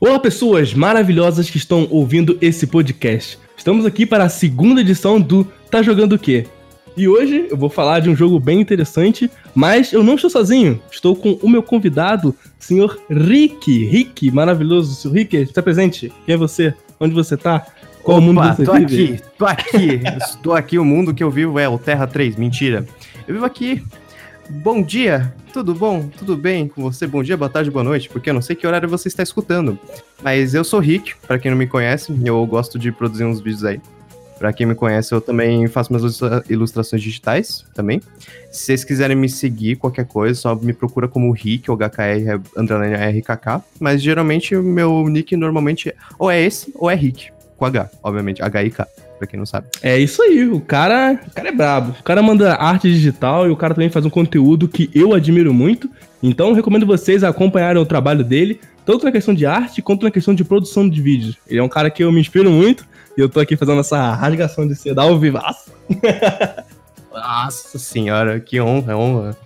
Olá, pessoas maravilhosas que estão ouvindo esse podcast. Estamos aqui para a segunda edição do Tá Jogando o Quê? E hoje eu vou falar de um jogo bem interessante, mas eu não estou sozinho. Estou com o meu convidado, senhor Rick. Rick, maravilhoso. Senhor Rick, está presente? Quem é você? Onde você está? Qual Opa, mundo você tô vive? aqui, tô aqui. Estou aqui, o mundo que eu vivo é o Terra 3, mentira. Eu vivo aqui Bom dia, tudo bom? Tudo bem com você? Bom dia, boa tarde, boa noite, porque eu não sei que horário você está escutando. Mas eu sou Rick, para quem não me conhece, eu gosto de produzir uns vídeos aí. Para quem me conhece, eu também faço minhas ilustrações digitais também. Se vocês quiserem me seguir, qualquer coisa, só me procura como Rick ou HKR RKK. Mas geralmente o meu nick normalmente ou é esse ou é Rick, com H, obviamente, H-I-K pra quem não sabe. É isso aí, o cara, o cara é brabo. O cara manda arte digital e o cara também faz um conteúdo que eu admiro muito. Então, recomendo vocês acompanharem o trabalho dele, tanto na questão de arte quanto na questão de produção de vídeos. Ele é um cara que eu me inspiro muito e eu tô aqui fazendo essa rasgação de seda ao vivaço. Nossa senhora, que honra, honra.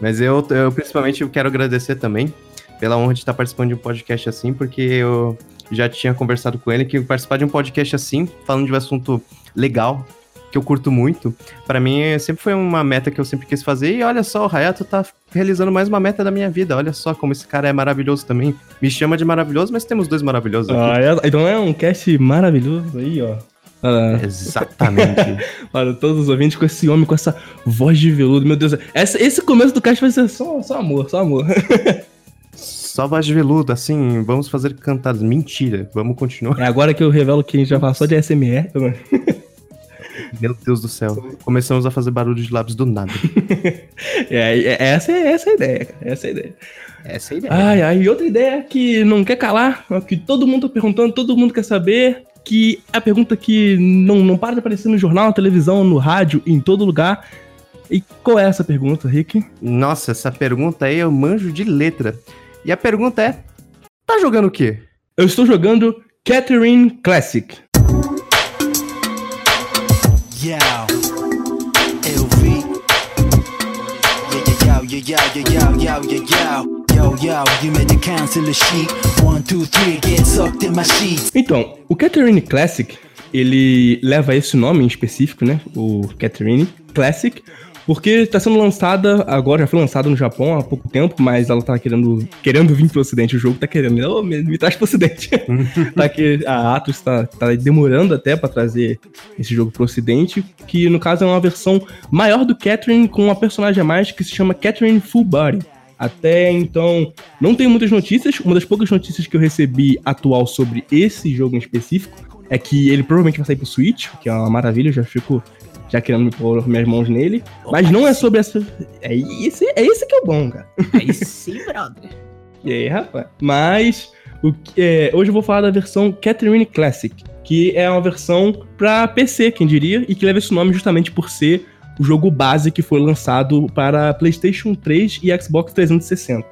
Mas eu, eu principalmente quero agradecer também pela honra de estar participando de um podcast assim, porque eu já tinha conversado com ele que participar de um podcast assim, falando de um assunto legal, que eu curto muito, para mim sempre foi uma meta que eu sempre quis fazer. E olha só, o Hayato tá realizando mais uma meta da minha vida. Olha só como esse cara é maravilhoso também. Me chama de maravilhoso, mas temos dois maravilhosos aqui. Ah, é, então é um cast maravilhoso aí, ó. Ah. Exatamente. Para todos os ouvintes com esse homem, com essa voz de veludo. Meu Deus, essa, esse começo do cast vai ser só, só amor, só amor. Só voz de veludo, assim, vamos fazer cantadas. Mentira, vamos continuar. É agora que eu revelo que a gente já passou de SMR. Meu Deus do céu. Começamos a fazer barulho de lábios do nada. é, é, essa, é, essa é a ideia, cara. Essa é a ideia. Essa é a ideia. Ai, ai, e outra ideia que não quer calar, que todo mundo tá perguntando, todo mundo quer saber, que é a pergunta que não, não para de aparecer no jornal, na televisão, no rádio, em todo lugar. E qual é essa pergunta, Rick? Nossa, essa pergunta aí eu manjo de letra. E a pergunta é: tá jogando o quê? Eu estou jogando Catherine Classic. Yeah, eu vi. Yeah, yeah, yeah, yeah, yeah, yeah, yeah, yeah. Yo, yo, you made the cancel the sheet. One, two, three, get sucked in my sheets. Então, o Catherine Classic, ele leva esse nome em específico, né? O Catherine Classic, porque está sendo lançada, agora já foi lançada no Japão há pouco tempo, mas ela tá querendo, querendo vir pro ocidente. O jogo tá querendo, oh, me, me traz pro ocidente. tá que a Atlus tá, tá demorando até para trazer esse jogo pro ocidente, que no caso é uma versão maior do Catherine com uma personagem a mais que se chama Catherine Full Body. Até então, não tem muitas notícias. Uma das poucas notícias que eu recebi atual sobre esse jogo em específico é que ele provavelmente vai sair pro Switch, que é uma maravilha, eu já fico já querendo pôr minhas mãos nele. Opa, mas não é sobre essa. É esse, é esse que é o bom, cara. É esse, brother. e aí, rapaz? Mas o que, é, hoje eu vou falar da versão Catherine Classic, que é uma versão para PC, quem diria, e que leva esse nome justamente por ser o jogo base que foi lançado para PlayStation 3 e Xbox 360.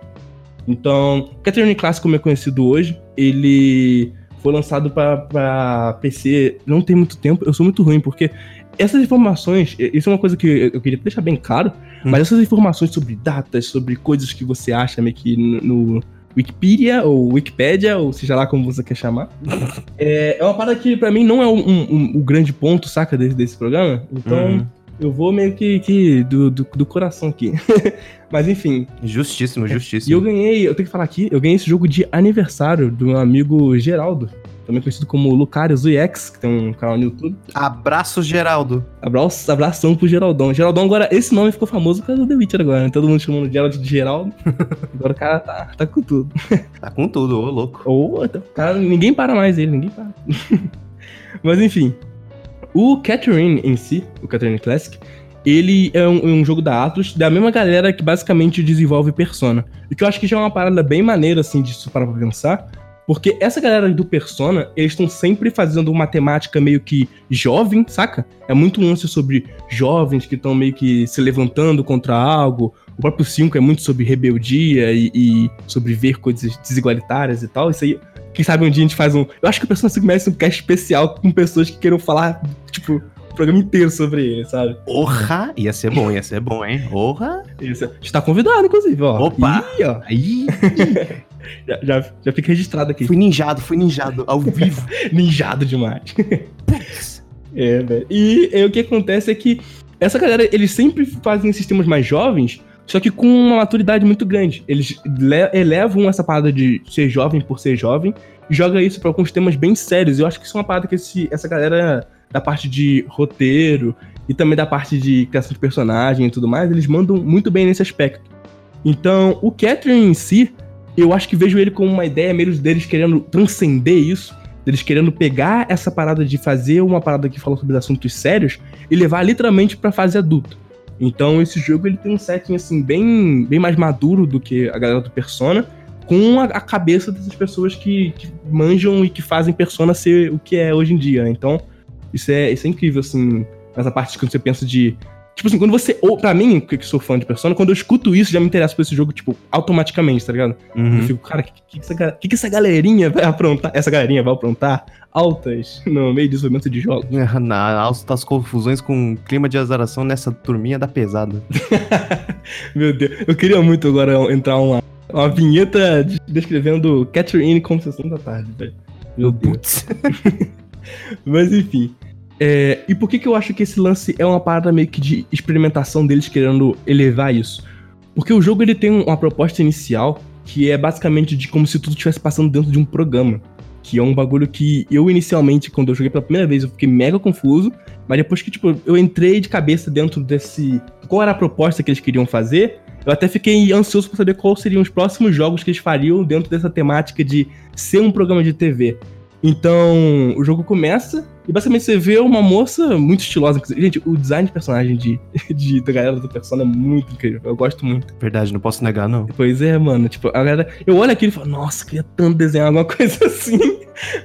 Então, Catherine Classic, como é conhecido hoje, ele foi lançado para PC não tem muito tempo. Eu sou muito ruim, porque essas informações, isso é uma coisa que eu queria deixar bem claro, hum. mas essas informações sobre datas, sobre coisas que você acha meio que no, no Wikipedia ou Wikipedia, ou seja lá como você quer chamar, é, é uma parada que para mim não é o um, um, um, grande ponto, saca, desse, desse programa. Então. Uhum. Eu vou meio que, que do, do, do, coração aqui. Mas enfim. Justíssimo, justíssimo. E eu ganhei, eu tenho que falar aqui, eu ganhei esse jogo de aniversário do meu amigo Geraldo também conhecido como Lucarius UX, que tem um canal no YouTube. Abraço, Geraldo. Abraço, abração pro Geraldão. Geraldão agora, esse nome ficou famoso por causa do The Witcher agora, né? Todo mundo chamando Gerald de Geraldo. agora o cara tá, tá com tudo. Tá com tudo, ô louco. Ô, tá, cara, ninguém para mais ele, ninguém para. Mas enfim, o Catherine em si, o Catherine Classic, ele é um, um, jogo da Atlus, da mesma galera que basicamente desenvolve Persona. O que eu acho que já é uma parada bem maneira, assim, disso para pensar, porque essa galera do Persona, eles estão sempre fazendo uma temática meio que jovem, saca? É muito lance sobre jovens que estão meio que se levantando contra algo. O próprio 5 é muito sobre rebeldia e, e, sobre ver coisas desigualitárias e tal. Isso aí, quem sabe um dia a gente faz um. Eu acho que o Persona 5 merece um cast especial com pessoas que queiram falar, tipo, o programa inteiro sobre ele, sabe? Porra! Ia ser bom, ia ser bom, hein? Porra! Isso. Está convidado, inclusive, ó. Opa! Ih, ó. Ih. Já, já, já fica registrado aqui. Fui ninjado, fui ninjado, ao vivo. ninjado demais. é, velho. E, e o que acontece é que essa galera, eles sempre fazem sistemas mais jovens, só que com uma maturidade muito grande. Eles elevam essa parada de ser jovem por ser jovem e joga isso para alguns temas bem sérios. Eu acho que isso é uma parada que esse, essa galera da parte de roteiro e também da parte de criação de personagem e tudo mais, eles mandam muito bem nesse aspecto. Então, o Catherine em si, eu acho que vejo ele como uma ideia meio deles querendo transcender isso, deles querendo pegar essa parada de fazer uma parada que fala sobre assuntos sérios e levar literalmente pra fase adulta. Então, esse jogo ele tem um setting assim bem, bem mais maduro do que a galera do Persona, com a, a cabeça dessas pessoas que, que, manjam e que fazem Persona ser o que é hoje em dia. Então, isso é, isso é incrível, assim, nessa parte que você pensa de. Tipo assim, quando você. Ou, pra mim, que sou fã de Persona, quando eu escuto isso, já me interessa por esse jogo, tipo, automaticamente, tá ligado? Uhum. Eu fico, cara, o que, que, essa, que, que essa galerinha vai aprontar? Essa galerinha vai aprontar altas no meio de desenvolvimento de jogos. Na altas confusões com clima de azaração nessa turminha da pesada. Meu Deus, eu queria muito agora entrar uma, uma vinheta descrevendo Catherine como sessão da tarde, velho. Meu Deus. Mas enfim. É, e por que, que eu acho que esse lance é uma parada meio que de experimentação deles querendo elevar isso? Porque o jogo ele tem uma proposta inicial que é basicamente de como se tudo estivesse passando dentro de um programa. Que é um bagulho que eu inicialmente, quando eu joguei pela primeira vez, eu fiquei mega confuso. Mas depois que, tipo, eu entrei de cabeça dentro desse. Qual era a proposta que eles queriam fazer, eu até fiquei ansioso para saber quais seriam os próximos jogos que eles fariam dentro dessa temática de ser um programa de TV. Então, o jogo começa e basicamente você vê uma moça muito estilosa. Gente, o design de personagem de, de, da galera do Persona é muito incrível. Eu gosto muito. Verdade, não posso negar, não. Pois é, mano. Tipo, a galera. Eu olho aquilo e falo, nossa, queria tanto desenhar alguma coisa assim.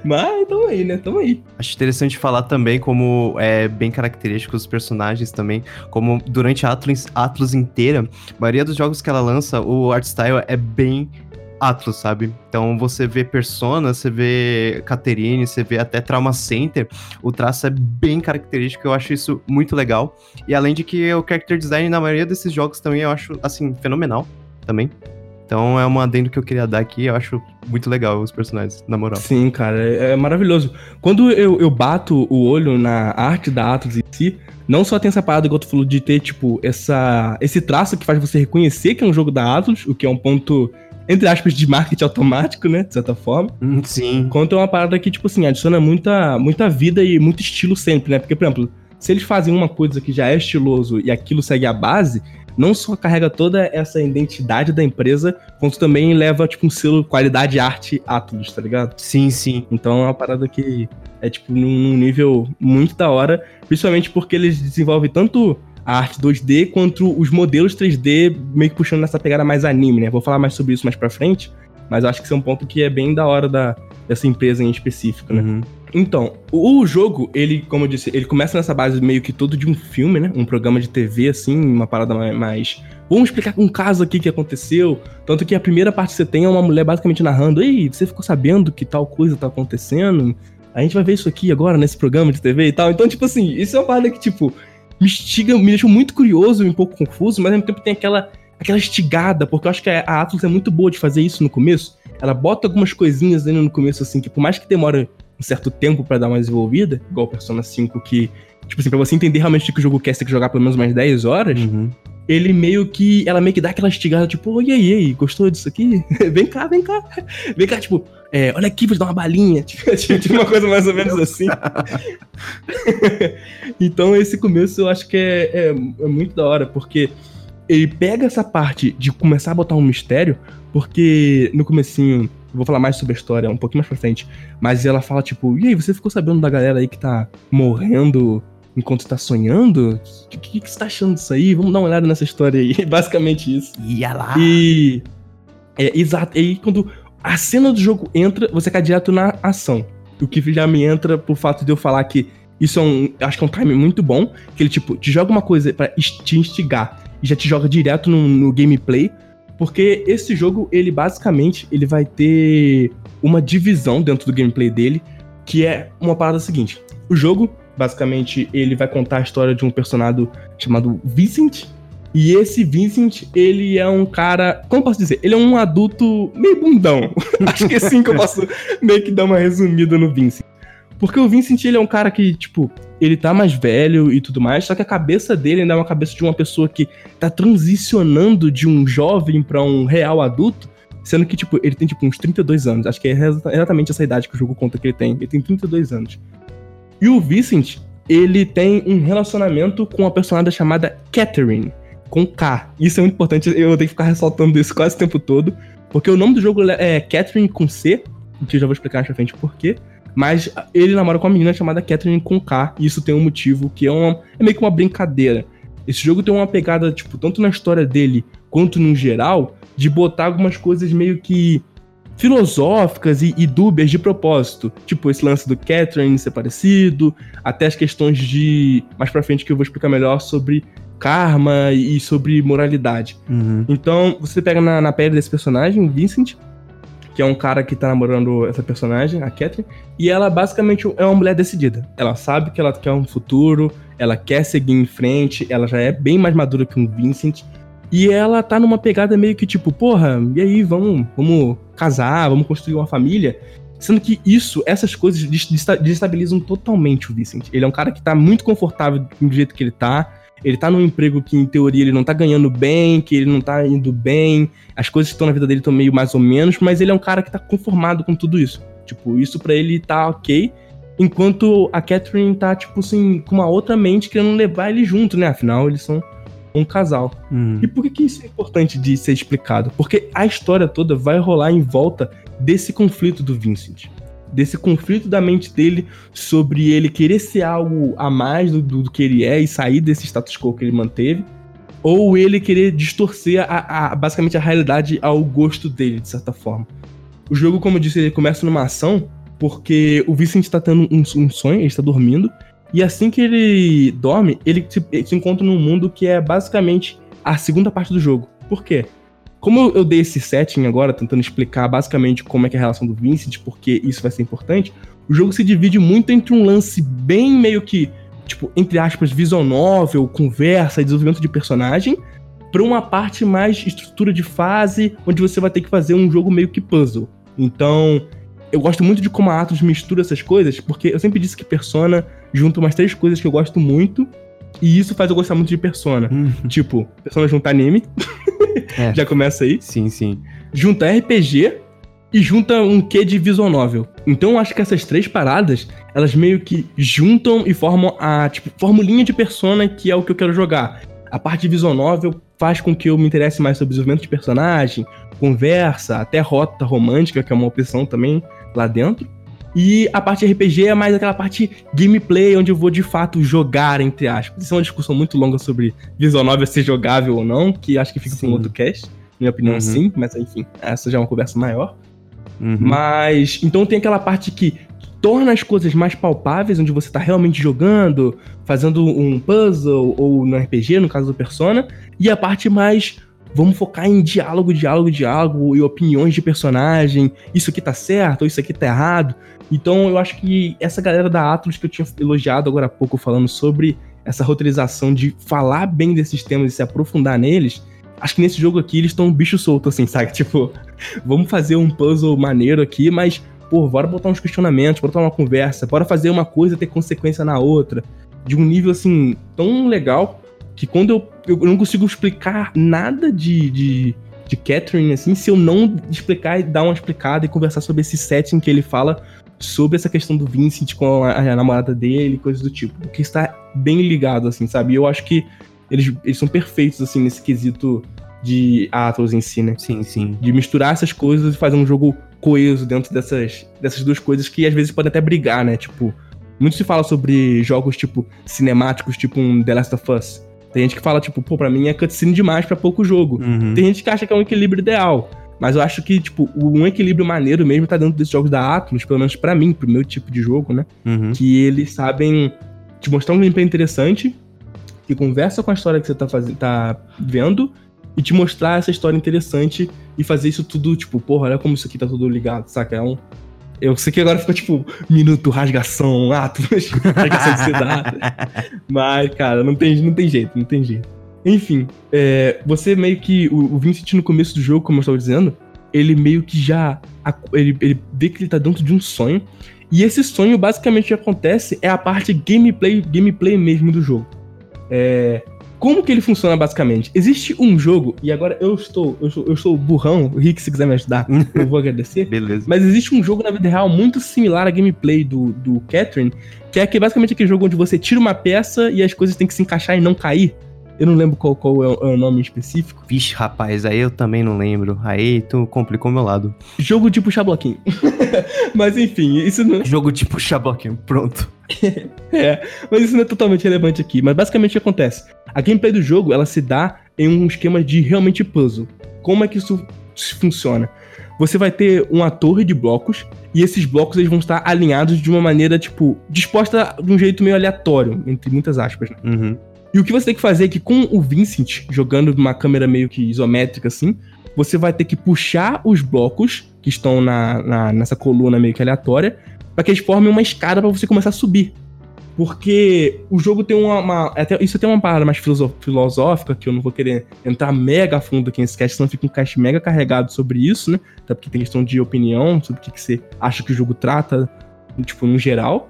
Mas tamo aí, né? Tamo aí. Acho interessante falar também como é bem característico os personagens também. Como durante a Atlus, Atlus inteira, a maioria dos jogos que ela lança, o art style é bem Atlus, sabe? Então você vê Persona, você vê Caterine, você vê até Trauma Center, o traço é bem característico, eu acho isso muito legal. E além de que o character design na maioria desses jogos também eu acho, assim, fenomenal também. Então é um adendo que eu queria dar aqui, eu acho muito legal os personagens, na moral. Sim, cara, é, é maravilhoso. Quando eu, eu bato o olho na arte da Atlus em si, não só tem essa parada, igual tu falou, de ter, tipo, essa, esse traço que faz você reconhecer que é um jogo da Atlus, o que é um ponto entre aspas, de marketing automático, né? De certa forma. Hum, sim. É uma parada que, tipo assim, adiciona muita, muita vida e muito estilo sempre, né? Porque, por exemplo, se eles fazem uma coisa que já é estiloso e aquilo segue a base, não só carrega toda essa identidade da empresa, quanto também leva, tipo, um selo qualidade arte Atlas, tá ligado? Sim, sim. Então é uma parada que é, tipo, num nível muito da hora, principalmente porque eles desenvolvem tanto a arte 2D quanto os modelos 3D meio que puxando nessa pegada mais anime, né? Vou falar mais sobre isso mais pra frente, mas acho que isso é um ponto que é bem da hora da, dessa empresa em específico, né? Uhum. Então, o jogo, ele, como eu disse, ele começa nessa base meio que todo de um filme, né? Um programa de TV, assim, uma parada mais. Vamos explicar um caso aqui que aconteceu. Tanto que a primeira parte que você tem é uma mulher basicamente narrando: Ei, você ficou sabendo que tal coisa tá acontecendo? A gente vai ver isso aqui agora nesse programa de TV e tal. Então, tipo assim, isso é uma parada que, tipo, me instiga, me deixa muito curioso e um pouco confuso, mas ao mesmo tempo tem aquela, aquela estigada, porque eu acho que a Atlas é muito boa de fazer isso no começo. Ela bota algumas coisinhas ainda no começo, assim, que por mais que demore um certo tempo para dar uma desenvolvida, igual Persona 5, que, tipo assim, pra você entender realmente o que o jogo quer, você tem que jogar pelo menos mais 10 horas, uhum. Ele meio que. Ela meio que dá aquela estigada, tipo, e aí, e aí, gostou disso aqui? vem cá, vem cá. Vem cá, tipo, é, olha aqui, vou te dar uma balinha. Tipo, tipo, uma coisa mais ou menos assim. então, esse começo eu acho que é, é, é, muito da hora, porque ele pega essa parte de começar a botar um mistério, porque no comecinho, vou falar mais sobre a história um pouquinho mais pra frente, mas ela fala tipo, e aí, você ficou sabendo da galera aí que tá morrendo enquanto tá sonhando? O que, que, que, você tá achando disso aí? Vamos dar uma olhada nessa história aí. Basicamente isso. Ia lá. E... É, exato. E aí, quando a cena do jogo entra, você cai direto na ação. O que já me entra por fato de eu falar que isso é um. Acho que é um time muito bom. Que ele, tipo, te joga uma coisa para te instigar e já te joga direto no, no, gameplay. Porque esse jogo, ele basicamente ele vai ter uma divisão dentro do gameplay dele. Que é uma parada seguinte. O jogo, basicamente, ele vai contar a história de um personagem chamado Vincent. E esse Vincent, ele é um cara. Como posso dizer? Ele é um adulto meio bundão. Acho que é assim que eu posso meio que dar uma resumida no Vincent. Porque o Vincent, ele é um cara que, tipo, ele tá mais velho e tudo mais, só que a cabeça dele ainda é uma cabeça de uma pessoa que tá transicionando de um jovem para um real adulto, sendo que, tipo, ele tem, tipo, uns 32 anos. Acho que é exatamente essa idade que o jogo conta que ele tem. Ele tem 32 anos. E o Vincent, ele tem um relacionamento com uma personagem chamada Catherine com K. Isso é muito importante, eu tenho que ficar ressaltando isso quase o tempo todo, porque o nome do jogo é Catherine com C, que eu já vou explicar pra frente por quê. Mas ele namora com uma menina chamada Catherine com K, e isso tem um motivo que é, uma, é meio que uma brincadeira. Esse jogo tem uma pegada, tipo, tanto na história dele quanto no geral, de botar algumas coisas meio que filosóficas e, e dúbias de propósito. Tipo, esse lance do Catherine ser parecido, até as questões de. Mais pra frente que eu vou explicar melhor sobre karma e sobre moralidade. Uhum. Então, você pega na, na pele desse personagem, Vincent, que é um cara que tá namorando essa personagem, a Catherine, e ela basicamente é uma mulher decidida. Ela sabe que ela quer um futuro, ela quer seguir em frente, ela já é bem mais madura que um Vincent. E ela tá numa pegada meio que tipo, porra, e aí, vamos, vamos casar, vamos construir uma família. Sendo que isso, essas coisas desestabilizam totalmente o Vincent. Ele é um cara que tá muito confortável do jeito que ele tá ele tá num emprego que, em teoria, ele não tá ganhando bem, que ele não tá indo bem, as coisas que estão na vida dele estão meio mais ou menos, mas ele é um cara que tá conformado com tudo isso. Tipo, isso para ele tá ok, enquanto a Catherine tá, tipo assim, com uma outra mente querendo levar ele junto, né? Afinal, eles são um casal. Hum. E por que, que isso é importante de ser explicado? Porque a história toda vai rolar em volta desse conflito do Vincent desse conflito da mente dele sobre ele querer ser algo a mais do, do, que ele é e sair desse status quo que ele manteve, ou ele querer distorcer a, a, basicamente a realidade ao gosto dele, de certa forma. O jogo, como eu disse, ele começa numa ação porque o Vincent está tendo um, um, sonho, ele está dormindo, e assim que ele dorme, ele se, ele se encontra num mundo que é basicamente a segunda parte do jogo. Por quê? Como eu dei esse setting agora, tentando explicar basicamente como é é a relação do Vincent, porque isso vai ser importante, o jogo se divide muito entre um lance bem meio que, tipo, entre aspas, visual novel, conversa, desenvolvimento de personagem, para uma parte mais estrutura de fase, onde você vai ter que fazer um jogo meio que puzzle. Então, eu gosto muito de como a Atos mistura essas coisas, porque eu sempre disse que Persona junta umas três coisas que eu gosto muito, e isso faz eu gostar muito de Persona. Hum. Tipo, Persona junta anime. É. Já começa aí. Sim, sim. Junta RPG e junta um quê de visual novel. Então eu acho que essas três paradas, elas meio que juntam e formam a, tipo, formulinha de persona que é o que eu quero jogar. A parte de visual novel faz com que eu me interesse mais sobre desenvolvimento de personagem, conversa, até rota romântica, que é uma opção também lá dentro. E a parte RPG é mais aquela parte gameplay, onde eu vou de fato jogar, entre aspas. Isso é uma discussão muito longa sobre visual novel ser jogável ou não, que acho que fica para um outro cast. Minha opinião, uhum. sim, mas enfim, essa já é uma conversa maior. Uhum. Mas, então tem aquela parte que torna as coisas mais palpáveis, onde você tá realmente jogando, fazendo um puzzle, ou no RPG, no caso do Persona, e a parte mais vamos focar em diálogo, diálogo, diálogo e opiniões de personagem. Isso aqui tá certo, ou isso aqui tá errado. Então eu acho que essa galera da Atlas que eu tinha elogiado agora há pouco falando sobre essa roteirização de falar bem desses temas e se aprofundar neles, acho que nesse jogo aqui eles estão um bicho solto, assim, sabe? Tipo, vamos fazer um puzzle maneiro aqui, mas, pô, bora botar uns questionamentos, bora botar uma conversa, bora fazer uma coisa ter consequência na outra. De um nível, assim, tão legal que quando eu, eu não consigo explicar nada de, de, de Catherine, assim, se eu não explicar e dar uma explicada e conversar sobre esse setting que ele fala sobre essa questão do Vincent com a, a namorada dele, coisas do tipo. Porque está bem ligado, assim, sabe? E eu acho que eles, eles são perfeitos, assim, nesse quesito de Atlas em si, né? Sim, sim. De misturar essas coisas e fazer um jogo coeso dentro dessas, dessas duas coisas que às vezes podem até brigar, né? Tipo, muito se fala sobre jogos, tipo, cinemáticos, tipo um The Last of Us. Tem gente que fala, tipo, pô, pra mim é cutscene demais para pouco jogo. Uhum. Tem gente que acha que é um equilíbrio ideal. Mas eu acho que, tipo, um equilíbrio maneiro mesmo tá dentro desses jogos da Atlus, pelo menos para mim, pro meu tipo de jogo, né? Uhum. Que eles sabem te mostrar um gameplay interessante, que conversa com a história que você tá, fazendo, tá vendo, e te mostrar essa história interessante e fazer isso tudo, tipo, porra, olha como isso aqui tá tudo ligado, saca? É um. Eu sei que agora ficou tipo, minuto, rasgação, Atlus, rasgação de cidade. Mas, cara, não tem, não tem jeito, não tem jeito. Enfim, é, você meio que. O, o Vincent no começo do jogo, como eu estava dizendo, ele meio que já. Ele, ele vê que ele tá dentro de um sonho. E esse sonho, basicamente, que acontece é a parte gameplay, gameplay mesmo do jogo. É, como que ele funciona basicamente? Existe um jogo, e agora eu estou, eu sou, eu sou burrão, o Rick, se quiser me ajudar, eu vou agradecer. Beleza. Mas existe um jogo na vida real muito similar à gameplay do, do Catherine, que é que basicamente aquele jogo onde você tira uma peça e as coisas têm que se encaixar e não cair. Eu não lembro qual, qual é, o, é o nome específico. Vixe, rapaz, aí eu também não lembro. Aí tu complicou meu lado. Jogo de puxar bloquinho. mas enfim, isso não. Jogo de puxar bloquinho, pronto. é, mas isso não é totalmente relevante aqui. Mas basicamente o que acontece? A gameplay do jogo ela se dá em um esquema de realmente puzzle. Como é que isso funciona? Você vai ter uma torre de blocos e esses blocos eles vão estar alinhados de uma maneira, tipo, disposta de um jeito meio aleatório, entre muitas aspas. Né? Uhum. E o que você tem que fazer é que com o Vincent jogando numa câmera meio que isométrica assim, você vai ter que puxar os blocos que estão na, na nessa coluna meio que aleatória para que eles formem uma escada para você começar a subir. Porque o jogo tem uma. uma até, isso tem uma parada mais filosófica, que eu não vou querer entrar mega a fundo aqui nesse cast, senão fica um cast mega carregado sobre isso, né? Até porque tem questão de opinião, sobre o que, que você acha que o jogo trata, tipo, no geral.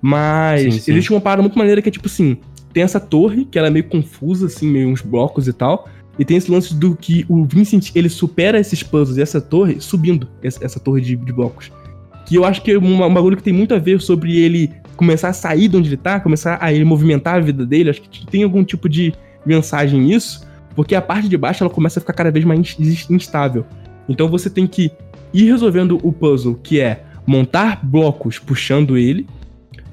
Mas sim, sim. existe uma parada muito maneira que é tipo assim: tem essa torre, que ela é meio confusa, assim, meio uns blocos e tal. E tem esse lance do que o Vincent, ele supera esses puzzles e essa torre subindo, essa, essa torre de, de, blocos. Que eu acho que é um, um bagulho que tem muito a ver sobre ele começar a sair de onde ele tá, começar a ele movimentar a vida dele. Acho que tem algum tipo de mensagem nisso, porque a parte de baixo ela começa a ficar cada vez mais instável. Então você tem que ir resolvendo o puzzle, que é montar blocos puxando ele,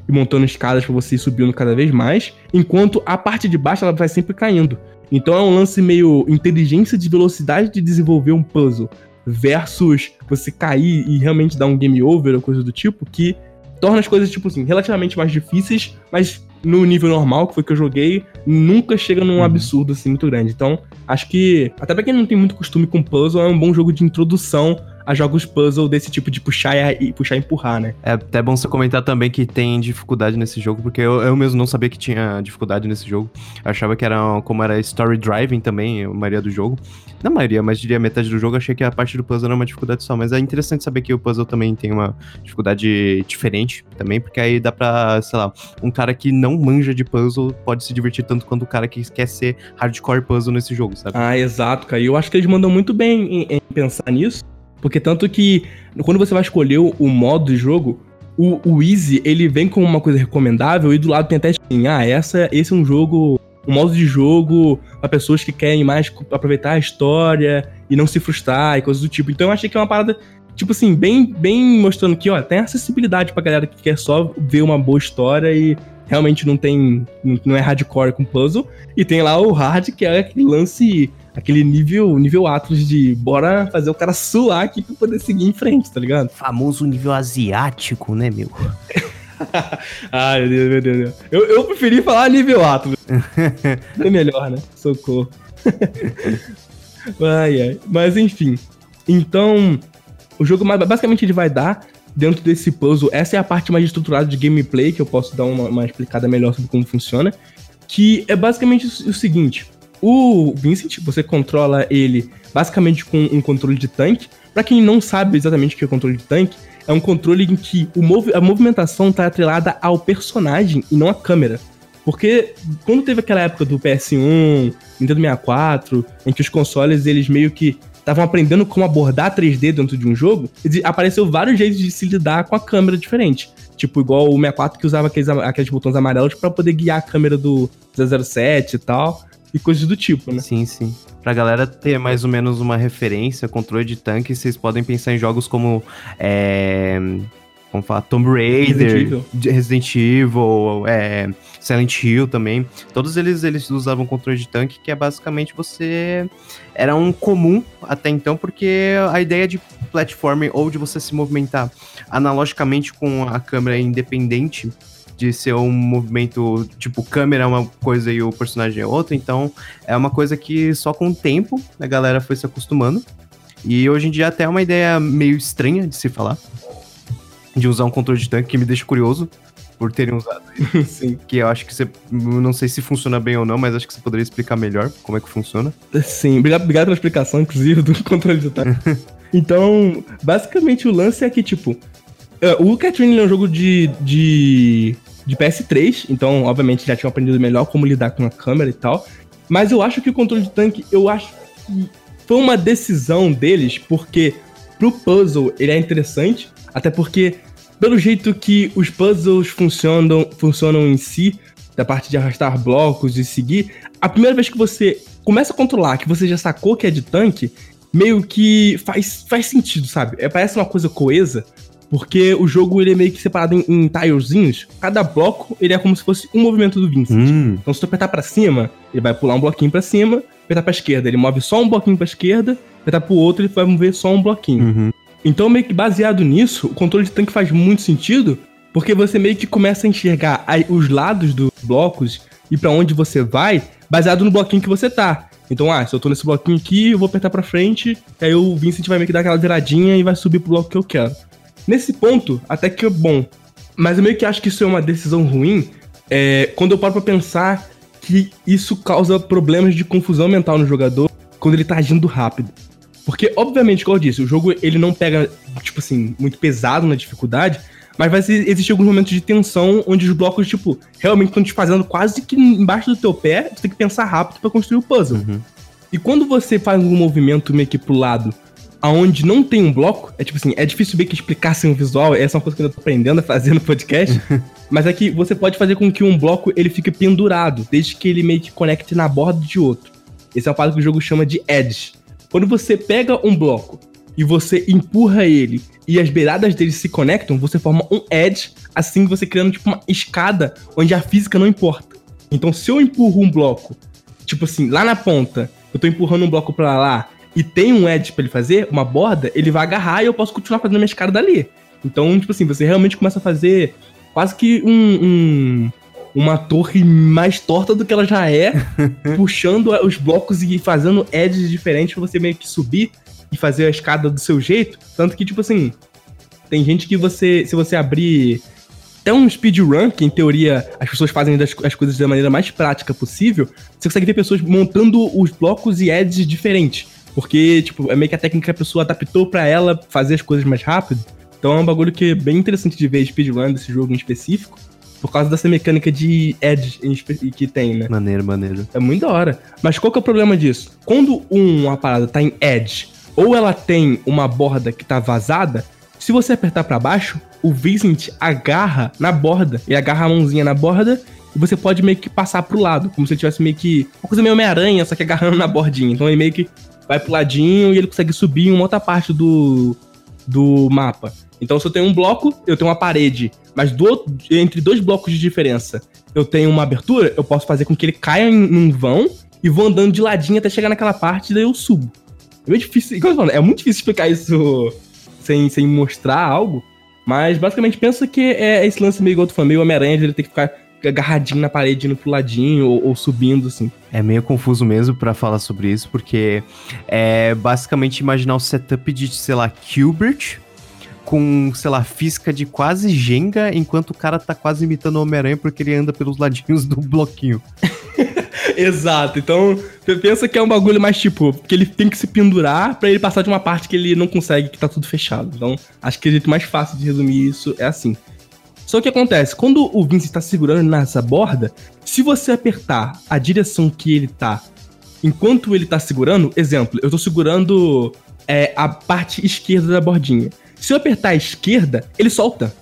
e montando escadas para você ir subindo cada vez mais, enquanto a parte de baixo ela vai sempre caindo. Então é um lance meio inteligência de velocidade de desenvolver um puzzle versus você cair e realmente dar um game over ou coisa do tipo, que torna as coisas, tipo assim, relativamente mais difíceis, mas no nível normal, que foi que eu joguei, nunca chega num uhum. absurdo assim muito grande. Então, acho que, até pra quem não tem muito costume com puzzle, é um bom jogo de introdução a jogos puzzle desse tipo de puxar e, puxar e empurrar, né? É até bom você comentar também que tem dificuldade nesse jogo, porque eu, eu mesmo não sabia que tinha dificuldade nesse jogo. Eu achava que era como era story driving também, a maioria do jogo. Na maioria, mas diria metade do jogo, achei que a parte do puzzle era uma dificuldade só. Mas é interessante saber que o puzzle também tem uma dificuldade diferente também, porque aí dá pra, sei lá, um cara que não manja de puzzle pode se divertir tanto quanto o cara que quer ser hardcore puzzle nesse jogo, sabe? Ah, exato, cara. E eu acho que eles mandam muito bem em, em pensar nisso. Porque tanto que quando você vai escolher o, modo de jogo, o, o, Easy, ele vem como uma coisa recomendável e do lado tem até assim, ah, essa, esse é um jogo, um modo de jogo para pessoas que querem mais aproveitar a história e não se frustrar e coisas do tipo. Então eu achei que é uma parada, tipo assim, bem, bem mostrando que, ó, tem acessibilidade pra galera que quer só ver uma boa história e realmente não tem, não é hardcore com puzzle. E tem lá o hard, que é aquele lance aquele nível, nível Atlas de bora fazer o cara suar aqui pra poder seguir em frente, tá ligado? Famoso nível asiático, né, meu? Ai, meu Deus, meu Deus, meu Deus. Eu, eu preferi falar nível Atlas. é melhor, né? Socorro. ai, ai. Mas enfim. Então, o jogo basicamente ele vai dar dentro desse puzzle. Essa é a parte mais estruturada de gameplay que eu posso dar uma, uma explicada melhor sobre como funciona. Que é basicamente o seguinte: o Vincent, você controla ele basicamente com um controle de tanque. Para quem não sabe exatamente o que é controle de tanque, é um controle em que mov a movimentação tá atrelada ao personagem e não à câmera. Porque quando teve aquela época do PS1, Nintendo 64, em que os consoles eles meio que estavam aprendendo como abordar 3D dentro de um jogo, apareceu vários jeitos de se lidar com a câmera diferente. Tipo, igual o 64 que usava aqueles, aqueles botões amarelos para poder guiar a câmera do 007 e tal e coisas do tipo, né? Sim, sim. Pra galera ter mais ou menos uma referência, controle de tanque, vocês podem pensar em jogos como. É, como falar? Tomb Raider, Resident Evil, Resident Evil é, Silent Hill também. Todos eles, eles usavam controle de tanque, que é basicamente você. Era um comum até então, porque a ideia de platforming ou de você se movimentar analogicamente com a câmera independente de ser um movimento, tipo, câmera é uma coisa e o personagem é outra, então é uma coisa que só com o tempo a galera foi se acostumando. E hoje em dia até é uma ideia meio estranha de se falar, de usar um controle de tanque que me deixa curioso. por terem usado isso. Que eu acho que você. Não sei se funciona bem ou não, mas acho que você poderia explicar melhor como é que funciona. Sim, obrigado, obrigado pela explicação, inclusive, do controle de tanque. então, basicamente o lance é que, tipo, uh, o Catherine é um jogo de, de, de PS3, então, obviamente, já tinha aprendido melhor como lidar com a câmera e tal. Mas eu acho que o controle de tanque, eu acho que foi uma decisão deles, porque pro puzzle ele é interessante, até porque, pelo jeito que os puzzles funcionam, funcionam em si, da parte de arrastar blocos e seguir, a primeira vez que você começa a controlar, que você já sacou que é de tanque, meio que faz, faz sentido, sabe? É, parece uma coisa coesa, porque o jogo ele é meio que separado em, em tilezinhos. Cada bloco ele é como se fosse um movimento do Vincent. Hum. Então se tu apertar pra cima, ele vai pular um bloquinho pra cima. Apertar pra esquerda, ele move só um bloquinho pra esquerda. Apertar pro outro, ele vai mover só um bloquinho. Uhum. Então meio que baseado nisso, o controle de tanque faz muito sentido. Porque você meio que começa a enxergar os lados dos blocos e para onde você vai, baseado no bloquinho que você tá. Então, ah, se eu tô nesse bloquinho aqui, eu vou apertar pra frente, aí o Vincent vai meio que dar aquela viradinha e vai subir pro bloco que eu quero. Nesse ponto, até que é bom. Mas eu meio que acho que isso é uma decisão ruim é, quando eu paro pra pensar que isso causa problemas de confusão mental no jogador quando ele tá agindo rápido. Porque, obviamente, como eu disse, o jogo ele não pega, tipo assim, muito pesado na dificuldade, mas vai existir alguns momentos de tensão onde os blocos, tipo, realmente estão te fazendo quase que embaixo do teu pé, tu tem que pensar rápido para construir o puzzle. Uhum. E quando você faz um movimento meio que pro lado aonde não tem um bloco, é tipo assim, é difícil ver que explicar sem um visual, essa é uma coisa que eu tô aprendendo a fazer no podcast, mas é que você pode fazer com que um bloco ele fique pendurado, desde que ele meio que conecte na borda de outro. Esse é o passo que o jogo chama de edge. Quando você pega um bloco e você empurra ele e as beiradas dele se conectam, você forma um edge, assim você criando tipo uma escada onde a física não importa. Então se eu empurro um bloco, tipo assim, lá na ponta, eu tô empurrando um bloco para lá e tem um edge para ele fazer, uma borda, ele vai agarrar e eu posso continuar fazendo a minha escada dali. Então, tipo assim, você realmente começa a fazer quase que um, um uma torre mais torta do que ela já é, puxando os blocos e fazendo edges diferentes pra você meio que subir e fazer a escada do seu jeito. Tanto que, tipo assim, tem gente que você, se você abrir até um speedrun, que em teoria as pessoas fazem das, as coisas da maneira mais prática possível, você consegue ver pessoas montando os blocos e edges diferentes. Porque, tipo, é meio que a técnica que a pessoa adaptou para ela fazer as coisas mais rápido. Então é um bagulho que é bem interessante de ver speedrun desse jogo em específico. Por causa dessa mecânica de edge que tem, né? Maneiro, maneiro. É muito da hora. Mas qual que é o problema disso? Quando uma parada tá em edge, ou ela tem uma borda que tá vazada, se você apertar para baixo, o Vincent agarra na borda. Ele agarra a mãozinha na borda e você pode meio que passar pro lado, como se ele tivesse meio que. Uma coisa meio Homem-Aranha, só que agarrando na bordinha. Então ele meio que vai pro ladinho e ele consegue subir em uma outra parte do, do mapa. Então, se eu tenho um bloco, eu tenho uma parede, mas do, entre dois blocos de diferença eu tenho uma abertura, eu posso fazer com que ele caia em, num vão e vou andando de ladinho até chegar naquela parte e daí eu subo. É muito difícil, é muito difícil explicar isso sem, sem mostrar algo, mas basicamente pensa que é esse lance meio do fã, meio Homem-Aranha, ele tem que ficar agarradinho na parede, indo pro ladinho ou, ou subindo, assim. É meio confuso mesmo para falar sobre isso, porque é basicamente imaginar o setup de, sei lá, Gilbert com, sei lá, física de quase Jenga, enquanto o cara tá quase imitando o Homem-Aranha porque ele anda pelos ladinhos do bloquinho. Exato. Então, você pensa que é um bagulho mais tipo, que ele tem que se pendurar para ele passar de uma parte que ele não consegue, que tá tudo fechado. Então, acho que o jeito mais fácil de resumir isso é assim. Só que acontece? Quando o Vince está segurando nessa borda, se você apertar a direção que ele tá enquanto ele tá segurando, exemplo, eu tô segurando é, a parte esquerda da bordinha. Se eu apertar a esquerda, ele solta.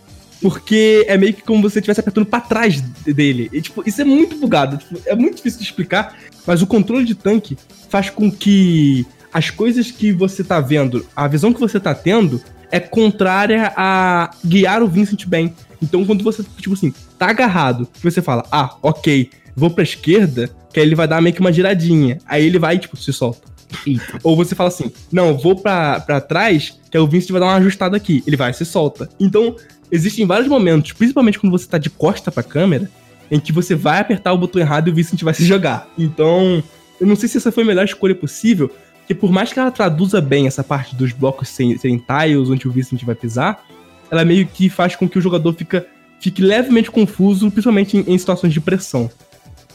Porque é meio que como se você estivesse apertando para trás dele. E, tipo, isso é muito bugado. Tipo, é muito difícil de explicar. Mas o controle de tanque faz com que as coisas que você tá vendo, a visão que você tá tendo, é contrária a guiar o Vincent bem. Então, quando você, tipo assim, tá agarrado, você fala, ah, ok, vou pra esquerda, que aí ele vai dar meio que uma giradinha. Aí ele vai, tipo, se solta. Eita. Ou você fala assim, não, vou pra, pra trás, que aí o Vincent vai dar uma ajustada aqui. Ele vai, se solta. Então, existem vários momentos, principalmente quando você tá de costa pra câmera, em que você vai apertar o botão errado e o Vincent vai se jogar. Então, eu não sei se essa foi a melhor escolha possível, que por mais que ela traduza bem essa parte dos blocos serem tiles onde o Vincent vai pisar, ela meio que faz com que o jogador fica fique levemente confuso, principalmente em, em situações de pressão.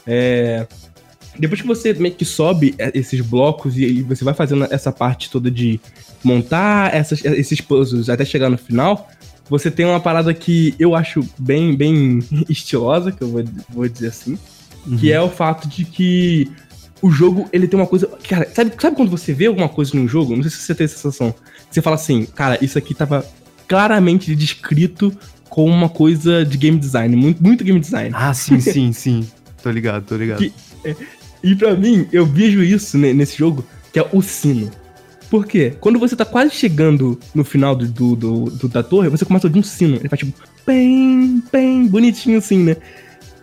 É, depois que você meio que sobe é, esses blocos e, e você vai fazendo essa parte toda de montar essas, esses puzzles até chegar no final, você tem uma parada que eu acho bem, bem estilosa, que eu vou, vou dizer assim, uhum. que é o fato de que o jogo, ele tem uma coisa... Cara, sabe, sabe quando você vê alguma coisa num jogo? Não sei se você tem essa sensação. Você fala assim, cara, isso aqui tava claramente descrito com uma coisa de game design, muito, muito game design. Ah, sim, sim, sim. Tô ligado, tô ligado. Que, é, e para mim, eu vejo isso nesse jogo, que é o sino. Por quê? Quando você tá quase chegando no final do, do, do, do da torre, você começa a ouvir um sino. Ele faz tipo, bem, bem, bonitinho assim, né?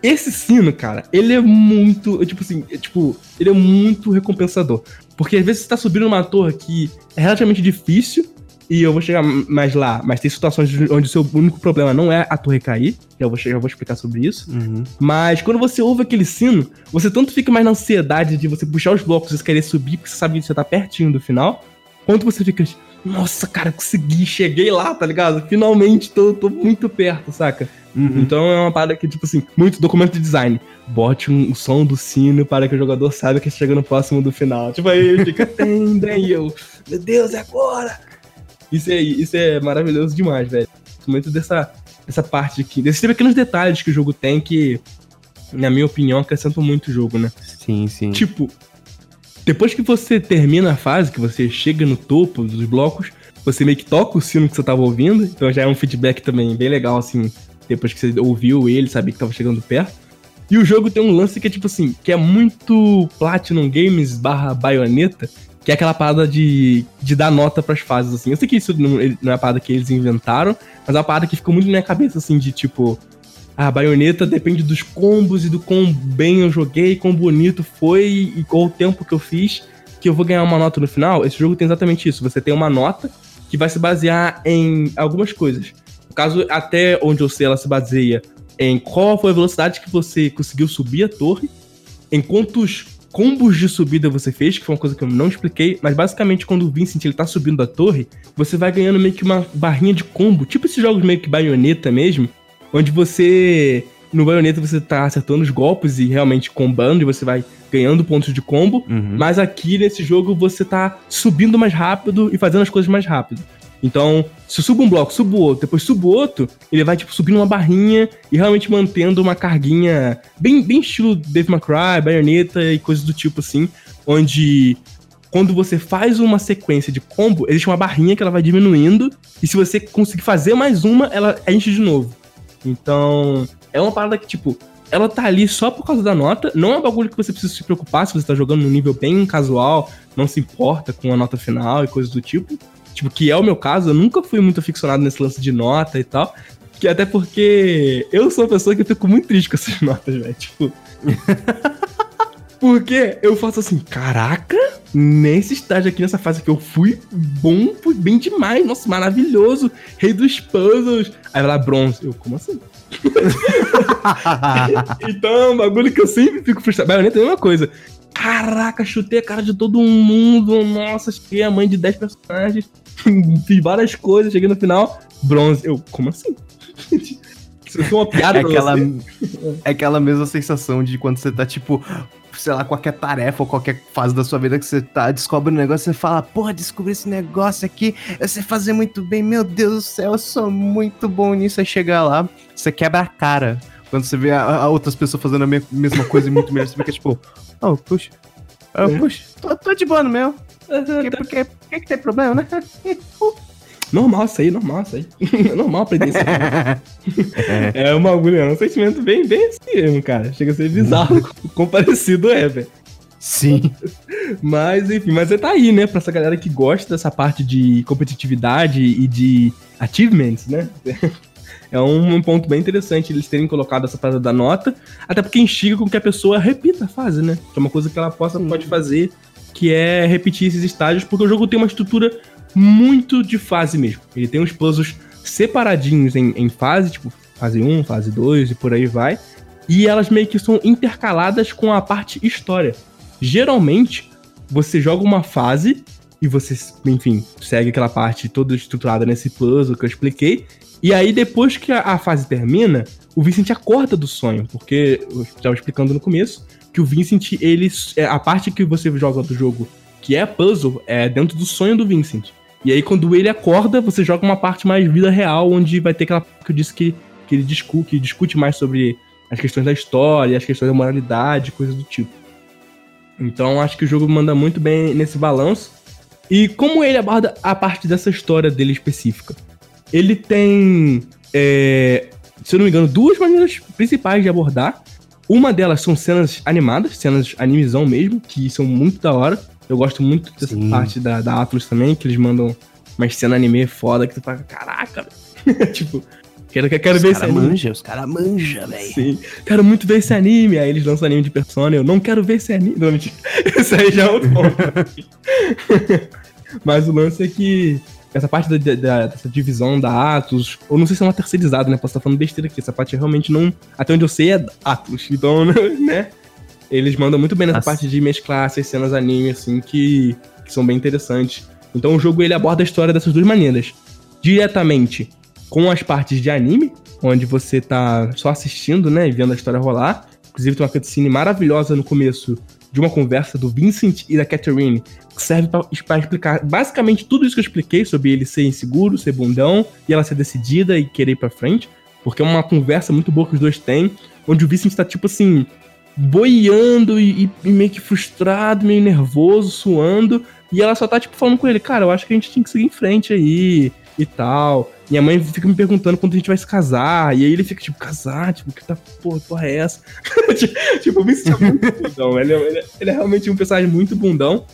Esse sino, cara, ele é muito, tipo assim, é, tipo, ele é muito recompensador. Porque às vezes você tá subindo uma torre que é relativamente difícil, e eu vou chegar mais lá, mas tem situações onde o seu único problema não é a torre cair, eu vou, chegar, eu vou explicar sobre isso. Uhum. Mas quando você ouve aquele sino, você tanto fica mais na ansiedade de você puxar os blocos e querer subir, porque você sabe que você tá pertinho do final, quanto você fica, nossa, cara, consegui, cheguei lá, tá ligado? Finalmente tô, tô muito perto, saca? Uhum. Então é uma parada que, tipo assim, muito documento de design. Bote um, o som do sino para que o jogador saiba que chega no próximo do final. Tipo, aí fica, tem, eu, meu Deus, é agora! Isso é, isso é maravilhoso demais, velho. Muito dessa, dessa parte aqui, desses pequenos detalhes que o jogo tem que, na minha opinião, acrescentam muito o jogo, né? Sim, sim. Tipo, depois que você termina a fase, que você chega no topo dos blocos, você meio que toca o sino que você tava ouvindo, então já é um feedback também bem legal, assim, depois que você ouviu ele, sabia que tava chegando perto. E o jogo tem um lance que é tipo assim, que é muito Platinum Games barra baioneta, que é aquela parada de, de dar nota pras fases, assim. Eu sei que isso não, não é a parada que eles inventaram, mas é uma parada que ficou muito na minha cabeça, assim, de tipo. A baioneta depende dos combos e do quão bem eu joguei, quão bonito foi e qual o tempo que eu fiz, que eu vou ganhar uma nota no final. Esse jogo tem exatamente isso. Você tem uma nota que vai se basear em algumas coisas. No caso, até onde eu sei, ela se baseia em qual foi a velocidade que você conseguiu subir a torre, em quantos combos de subida você fez, que foi uma coisa que eu não expliquei, mas basicamente quando o Vincent ele tá subindo da torre, você vai ganhando meio que uma barrinha de combo, tipo esses jogos meio que baioneta mesmo, onde você no baioneta você tá acertando os golpes e realmente combando e você vai ganhando pontos de combo, uhum. mas aqui nesse jogo você tá subindo mais rápido e fazendo as coisas mais rápido. Então, se subo um bloco, subo outro, depois subo outro, ele vai, tipo, subindo uma barrinha e realmente mantendo uma carguinha bem, bem estilo Dave McCry, Bayonetta e coisas do tipo assim, onde quando você faz uma sequência de combo, existe uma barrinha que ela vai diminuindo, e se você conseguir fazer mais uma, ela enche de novo. Então, é uma parada que, tipo, ela tá ali só por causa da nota, não é um bagulho que você precisa se preocupar se você tá jogando num nível bem casual, não se importa com a nota final e coisas do tipo. Tipo, que é o meu caso, eu nunca fui muito aficionado nesse lance de nota e tal. Que até porque eu sou uma pessoa que eu fico muito triste com essas notas, velho. Tipo. porque eu faço assim, caraca, nesse estágio aqui, nessa fase que eu fui bom, fui bem demais, nossa, maravilhoso, rei dos puzzles. Aí vai lá, bronze. Eu, como assim? então é um bagulho que eu sempre fico frustrado. Bayonetta é a mesma coisa. Caraca, chutei a cara de todo mundo. Nossa, cheguei a mãe de 10 personagens. Fiz várias coisas, cheguei no final. Bronze. Eu, como assim? Isso foi uma piada é aquela, é aquela mesma sensação de quando você tá, tipo, sei lá, qualquer tarefa ou qualquer fase da sua vida que você tá, descobre um negócio, você fala, porra, descobri esse negócio aqui, eu sei fazer muito bem, meu Deus do céu, eu sou muito bom nisso. Aí chegar lá, você quebra a cara. Quando você vê a, a outras pessoas fazendo a mesma coisa e muito melhor, você fica tipo, Oh, puxa. Oh, é. puxa. Tô, tô de boa no meu. Porque, porque, porque que tem problema, né? Normal isso aí, normal isso aí. É normal aprender isso aí. é uma agulha, é um sentimento bem, bem assim mesmo, cara. Chega a ser bizarro. com parecido é, velho. Sim. Mas, enfim, mas você tá aí, né? Pra essa galera que gosta dessa parte de competitividade e de achievements, né? É um, um, ponto bem interessante eles terem colocado essa parada da nota, até porque instiga com que a pessoa repita a fase, né? Que é uma coisa que ela possa, pode fazer, que é repetir esses estágios, porque o jogo tem uma estrutura muito de fase mesmo. Ele tem uns puzzles separadinhos em, em fase, tipo fase 1, fase 2 e por aí vai. E elas meio que são intercaladas com a parte história. Geralmente, você joga uma fase e você, enfim, segue aquela parte toda estruturada nesse puzzle que eu expliquei. E aí, depois que a, a fase termina, o Vincent acorda do sonho, porque eu estava explicando no começo que o Vincent, ele. É, a parte que você joga do jogo, que é puzzle, é dentro do sonho do Vincent. E aí, quando ele acorda, você joga uma parte mais vida real, onde vai ter aquela que eu disse que, que ele que discute mais sobre as questões da história, as questões da moralidade, coisas do tipo. Então, acho que o jogo manda muito bem nesse balanço. E como ele aborda a parte dessa história dele específica? Ele tem, é, se eu não me engano, duas maneiras principais de abordar. Uma delas são cenas animadas, cenas animizão mesmo, que são muito da hora. Eu gosto muito dessa Sim. parte da, da Atlas também, que eles mandam umas cenas anime foda que tu fala, caraca, tipo, quero, quero os ver esse anime. Manja, os caras manjam, velho. Sim, quero muito ver esse anime. Aí eles lançam anime de Persona, eu não quero ver esse anime. Não, mentira. Isso aí já é outro ponto. Mas o lance é que essa parte da, da, dessa divisão da Atos, ou não sei se é uma terceirizada, né? Posso estar falando besteira aqui. Essa parte realmente não. Até onde eu sei é Atos. Então, né? Eles mandam muito bem nessa Nossa. parte de mesclar essas cenas anime, assim, que, que são bem interessantes. Então o jogo ele aborda a história dessas duas maneiras. Diretamente com as partes de anime, onde você tá só assistindo, né, e vendo a história rolar. Inclusive tem uma cutscene maravilhosa no começo de uma conversa do Vincent e da Catherine, que serve para explicar basicamente tudo isso que eu expliquei sobre ele ser inseguro, ser bundão, e ela ser decidida e querer ir pra frente. Porque é uma conversa muito boa que os dois têm, onde o Vincent tá tipo assim, boiando e, e, meio que frustrado, meio nervoso, suando, e ela só tá tipo falando com ele, cara, eu acho que a gente tinha que seguir em frente aí e tal. Minha mãe fica me perguntando quando a gente vai se casar. E aí ele fica, tipo, casar? Tipo, que tá, porra, porra é essa? tipo, o Vincent é muito bundão. Ele é, ele, é, ele é realmente um personagem muito bundão.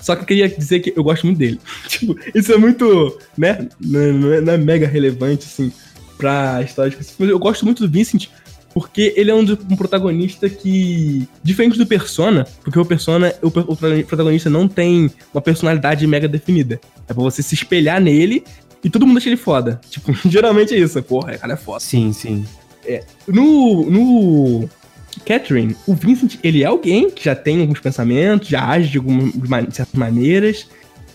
Só que eu queria dizer que eu gosto muito dele. tipo, isso é muito, né? Não é, não é, mega relevante, assim, pra história. Mas eu gosto muito do Vincent porque ele é um, um, protagonista que, diferente do Persona, porque o Persona, o, o, protagonista não tem uma personalidade mega definida. É pra você se espelhar nele e todo mundo acha ele foda. Tipo, geralmente é isso. Porra, cara é foda. Sim, sim. É. No. No. Catherine, o Vincent, ele é alguém que já tem alguns pensamentos, já age de, algumas, de certas maneiras.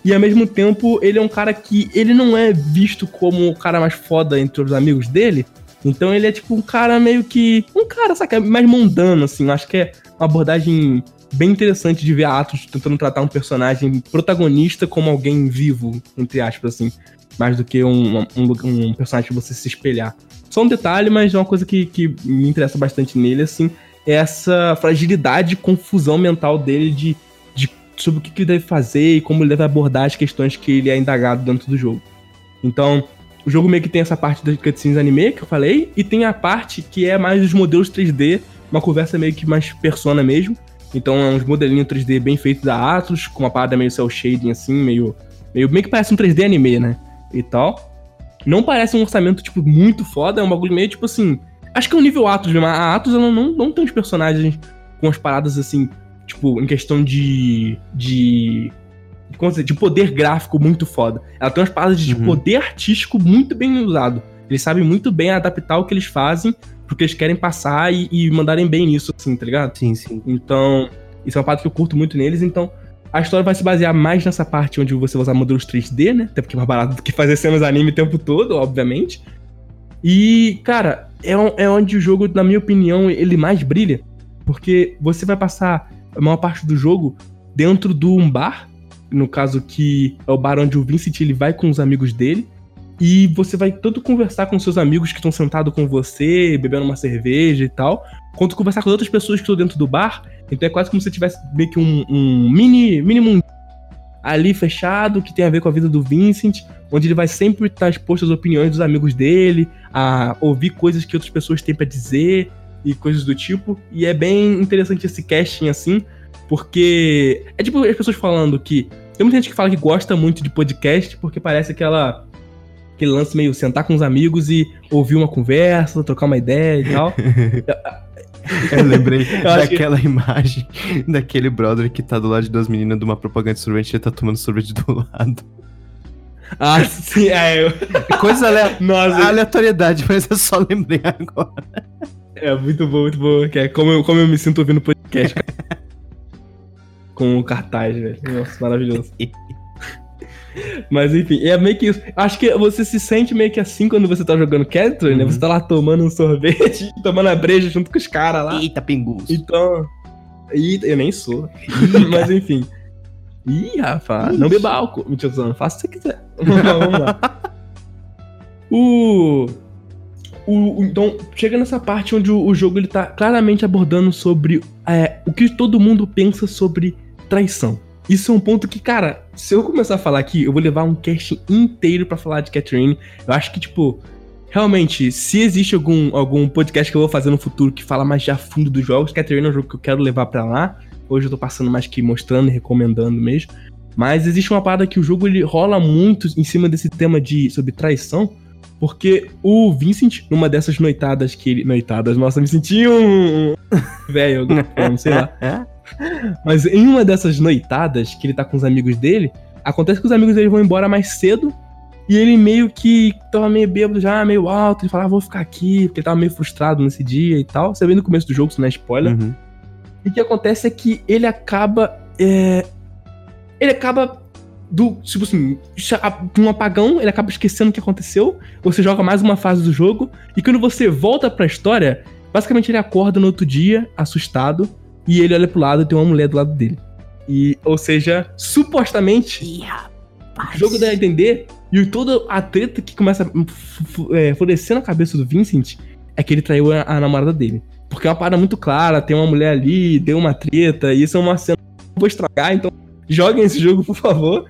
E ao mesmo tempo, ele é um cara que ele não é visto como o cara mais foda entre os amigos dele. Então ele é tipo um cara meio que. Um cara, sabe, mais mundano, assim. Eu acho que é uma abordagem bem interessante de ver a Atos tentando tratar um personagem protagonista como alguém vivo, entre aspas, assim mais do que um, um, um personagem que você se espelhar. Só um detalhe, mas é uma coisa que, que me interessa bastante nele, assim, é essa fragilidade confusão mental dele de, de sobre o que, ele deve fazer e como ele deve abordar as questões que ele é indagado dentro do jogo. Então, o jogo meio que tem essa parte das cutscenes anime que eu falei, e tem a parte que é mais os modelos 3D, uma conversa meio que mais persona mesmo. Então é uns modelinhos 3D bem feitos da Atlus, com uma parada meio cel shading assim, meio, meio, meio que parece um 3D anime, né? E tal. Não parece um orçamento, tipo, muito foda, é um bagulho meio, tipo assim... Acho que é um nível Atos mesmo. A Atos, ela não, não tem os personagens com as paradas, assim, tipo, em questão de... de como dizer, de poder gráfico muito foda. Ela tem umas paradas de uhum. poder artístico muito bem usado. Eles sabem muito bem adaptar o que eles fazem porque eles querem passar e, e mandarem bem nisso, assim, tá ligado? Sim, sim. Então, isso é uma parte que eu curto muito neles, então a história vai se basear mais nessa parte onde você vai usar modelos 3D, né? Até porque é mais barato do que fazer cenas anime o tempo todo, obviamente. E, cara, é, é onde o jogo, na minha opinião, ele mais brilha. Porque você vai passar a maior parte do jogo dentro de um bar. No caso que é o bar onde o Vincent ele vai com os amigos dele. E você vai tanto conversar com seus amigos que estão sentados com você, bebendo uma cerveja e tal, quanto conversar com outras pessoas que estão dentro do bar então é quase como se tivesse meio que um, um mini, mini mundo ali fechado que tem a ver com a vida do Vincent, onde ele vai sempre estar exposto às opiniões dos amigos dele, a ouvir coisas que outras pessoas têm para dizer e coisas do tipo. E é bem interessante esse casting assim, porque é tipo as pessoas falando que tem muita gente que fala que gosta muito de podcast porque parece aquela aquele lance meio sentar com os amigos e ouvir uma conversa, trocar uma ideia e tal. Eu lembrei eu daquela que... imagem daquele brother que tá do lado de duas meninas de uma propaganda de sorvete e ele tá tomando sorvete do lado. Ah, sim, é. Eu... Coisa ale... Nossa, aleatoriedade, mas eu só lembrei agora. É muito bom, muito bom. Que é como eu, como eu me sinto ouvindo podcast. Com o cartaz, velho. Nossa, maravilhoso. Mas enfim, é meio que isso. Acho que você se sente meio que assim quando você tá jogando Catherine, uhum. né? Você tá lá tomando um sorvete, tomando a breja junto com os caras lá. Eita, pingus. Então. Eita, eu nem sou. Mas enfim. Ih, Rafa, Ixi. não beba álcool. Mentira, faça se você quiser. Vamos lá. o, o, Então, chega nessa parte onde o, o, jogo ele tá claramente abordando sobre é, o que todo mundo pensa sobre traição. Isso é um ponto que, cara, se eu começar a falar aqui, eu vou levar um cast inteiro para falar de Catherine. Eu acho que, tipo, realmente, se existe algum, algum podcast que eu vou fazer no futuro que fala mais de a fundo dos jogos, Catherine é um jogo que eu quero levar para lá. Hoje eu tô passando mais que mostrando e recomendando mesmo. Mas existe uma parada que o jogo ele rola muito em cima desse tema de sobre traição, porque o Vincent, numa dessas noitadas que ele. Noitadas, nossa, me senti um. Velho, não sei lá. Mas em uma dessas noitadas que ele tá com os amigos dele, acontece que os amigos dele vão embora mais cedo. E ele meio que tava meio bêbado já, meio alto. Ele fala, ah, vou ficar aqui, porque ele tava meio frustrado nesse dia e tal. Você vê no começo do jogo, isso não é spoiler. Uhum. E o que acontece é que ele acaba. É... Ele acaba do. Tipo assim, um apagão, ele acaba esquecendo o que aconteceu. Você joga mais uma fase do jogo. E quando você volta pra história, basicamente ele acorda no outro dia, assustado e ele olha pro lado e tem uma mulher do lado dele. E, ou seja, supostamente, Ih, o jogo dá a entender, e toda a treta que começa a é, florescer na cabeça do Vincent é que ele traiu a, a, namorada dele. Porque é uma parada muito clara, tem uma mulher ali, deu uma treta, e isso é uma cena que eu vou estragar, então joguem esse jogo, por favor.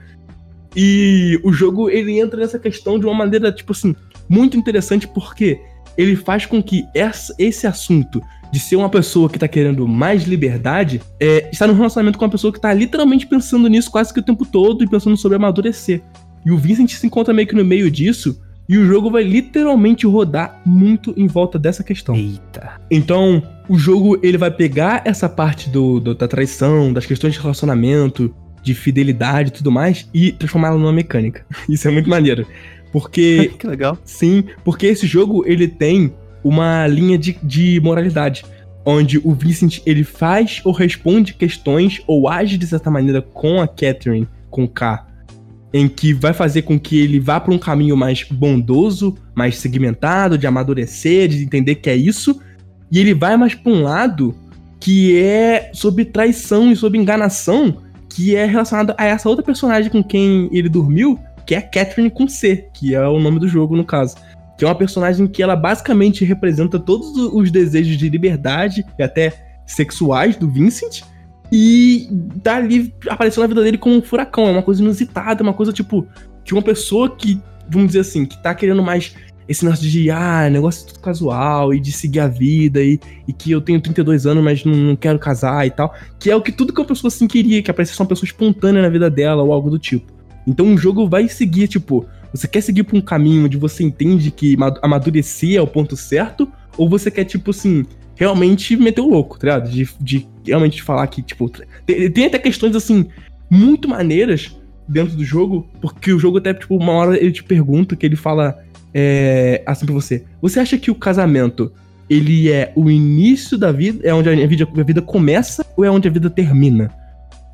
E o jogo, ele entra nessa questão de uma maneira, tipo assim, muito interessante, porque ele faz com que essa, esse assunto de ser uma pessoa que tá querendo mais liberdade, é, está num relacionamento com uma pessoa que tá literalmente pensando nisso quase que o tempo todo e pensando sobre amadurecer. E o Vincent se encontra meio que no meio disso, e o jogo vai literalmente rodar muito em volta dessa questão. Eita. Então, o jogo ele vai pegar essa parte do, do da traição, das questões de relacionamento, de fidelidade e tudo mais, e transformar ela numa mecânica. Isso é muito maneiro. Porque. que legal. Sim, porque esse jogo ele tem uma linha de, de moralidade. Onde o Vincent ele faz ou responde questões ou age de certa maneira com a Catherine, com K, em que vai fazer com que ele vá para um caminho mais bondoso, mais segmentado, de amadurecer, de entender que é isso, e ele vai mais para um lado que é sobre traição e sobre enganação, que é relacionado a essa outra personagem com quem ele dormiu, que é a Catherine com C, que é o nome do jogo no caso que é uma personagem que ela basicamente representa todos os desejos de liberdade e até sexuais do Vincent. E tá ali aparecendo na vida dele como um furacão. É uma coisa inusitada, uma coisa tipo. De uma pessoa que, vamos dizer assim, que tá querendo mais esse negócio de, ah, negócio tudo casual e de seguir a vida e, e que eu tenho 32 anos, mas não, não, quero casar e tal. Que é o que tudo que uma pessoa assim queria, que aparecesse uma pessoa espontânea na vida dela ou algo do tipo. Então o jogo vai seguir, tipo, você quer seguir por um caminho onde você entende que amadurecer é o ponto certo? Ou você quer, tipo assim, realmente meter o louco, tá ligado? De, de realmente falar que, tipo. Tem, tem, até questões, assim, muito maneiras dentro do jogo, porque o jogo até, tipo, uma hora ele te pergunta, que ele fala é, assim pra você: Você acha que o casamento ele é o início da vida, é onde a vida, a vida começa, ou é onde a vida termina?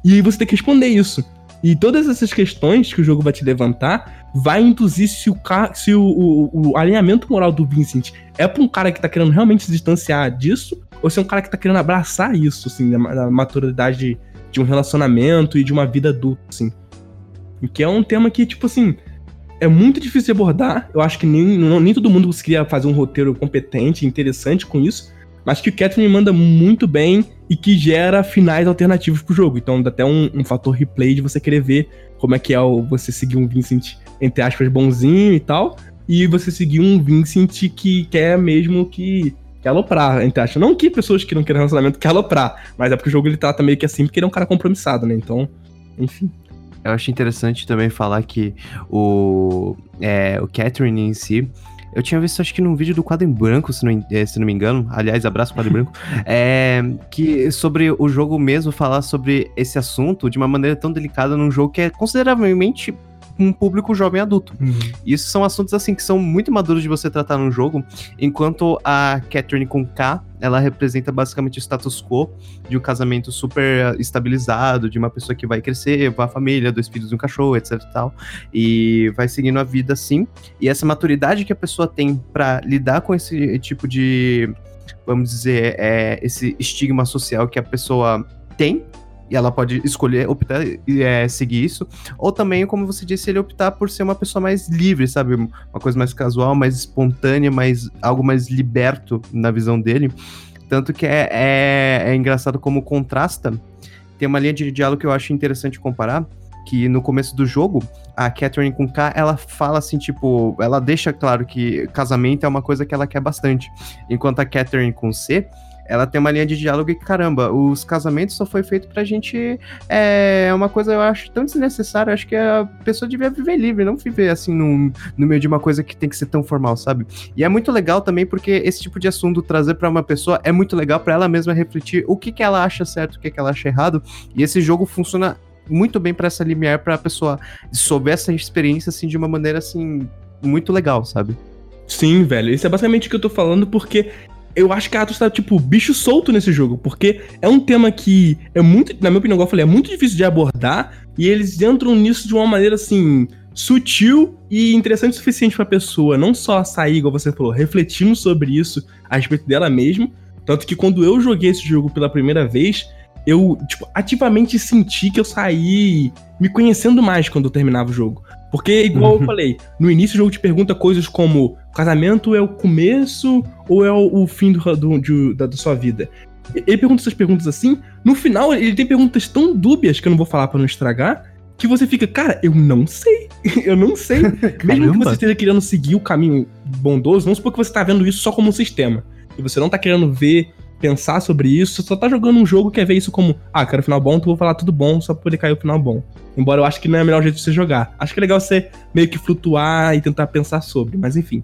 E aí você tem que responder isso. E todas essas questões que o jogo vai te levantar vai induzir se o, se o, o, o alinhamento moral do Vincent é pra um cara que tá querendo realmente se distanciar disso, ou se é um cara que tá querendo abraçar isso, assim, da, maturidade de um relacionamento e de uma vida adulta, assim. Que é um tema que, tipo assim, é muito difícil de abordar. Eu acho que nem, não, nem todo mundo conseguiria fazer um roteiro competente, interessante com isso mas que o Catherine manda muito bem e que gera finais alternativos pro jogo. Então dá até um, um, fator replay de você querer ver como é que é o, você seguir um Vincent, entre aspas, bonzinho e tal, e você seguir um Vincent que quer mesmo que, que aloprar, entre aspas. Não que pessoas que não querem relacionamento querem aloprar, mas é porque o jogo ele trata meio que assim, porque ele é um cara compromissado, né? Então, enfim. Eu acho interessante também falar que o, é, o Catherine em si, eu tinha visto, acho que num vídeo do Quadro em Branco, se não, eh, se não me engano. Aliás, abraço Quadro em Branco. É, que sobre o jogo mesmo, falar sobre esse assunto de uma maneira tão delicada num jogo que é consideravelmente um público jovem adulto. Uhum. Isso são assuntos assim que são muito maduros de você tratar no jogo, enquanto a Catherine com K, ela representa basicamente o status quo de um casamento super estabilizado, de uma pessoa que vai crescer, a família, dois filhos e um cachorro, etc e tal, e vai seguindo a vida assim. E essa maturidade que a pessoa tem para lidar com esse tipo de, vamos dizer, é, esse estigma social que a pessoa tem e ela pode escolher, optar e é, seguir isso. Ou também, como você disse, ele optar por ser uma pessoa mais livre, sabe? Uma coisa mais casual, mais espontânea, mais, algo mais liberto na visão dele. Tanto que é, é, é engraçado como contrasta. Tem uma linha de diálogo que eu acho interessante comparar, que no começo do jogo, a Catherine com K, ela fala assim, tipo, ela deixa claro que casamento é uma coisa que ela quer bastante. Enquanto a Catherine com C, ela tem uma linha de diálogo e caramba, os casamentos só foi feito pra gente. É, é uma coisa eu acho tão desnecessária. Acho que a pessoa devia viver livre, não viver assim no, no meio de uma coisa que tem que ser tão formal, sabe? E é muito legal também porque esse tipo de assunto trazer para uma pessoa é muito legal para ela mesma refletir o que, que ela acha certo, o que, que ela acha errado. E esse jogo funciona muito bem para essa limiar para a pessoa souber essa experiência assim de uma maneira assim muito legal, sabe? Sim, velho. Isso é basicamente o que eu tô falando, porque eu acho que a Atos tá, tipo, bicho solto nesse jogo, porque é um tema que é muito, na minha opinião, igual eu falei, é muito difícil de abordar, e eles entram nisso de uma maneira, assim, sutil e interessante o suficiente pra pessoa não só sair, igual você falou, refletindo sobre isso a respeito dela mesma, tanto que quando eu joguei esse jogo pela primeira vez, eu, tipo, ativamente senti que eu saí me conhecendo mais quando eu terminava o jogo. Porque, igual eu uhum. falei, no início o jogo te pergunta coisas como: casamento é o começo ou é o, o fim do, do, de, da, da sua vida? Ele pergunta essas perguntas assim. No final, ele tem perguntas tão dúbias que eu não vou falar para não estragar. Que você fica, cara, eu não sei. eu não sei. Mesmo que você esteja querendo seguir o caminho bondoso, vamos supor que você tá vendo isso só como um sistema. E você não tá querendo ver pensar sobre isso, só tá jogando um jogo que quer ver isso como, ah, quero final bom, então vou falar tudo bom só pra poder cair o final bom. Embora eu acho que não é o melhor jeito de você jogar. Acho que é legal você meio que flutuar e tentar pensar sobre, mas enfim.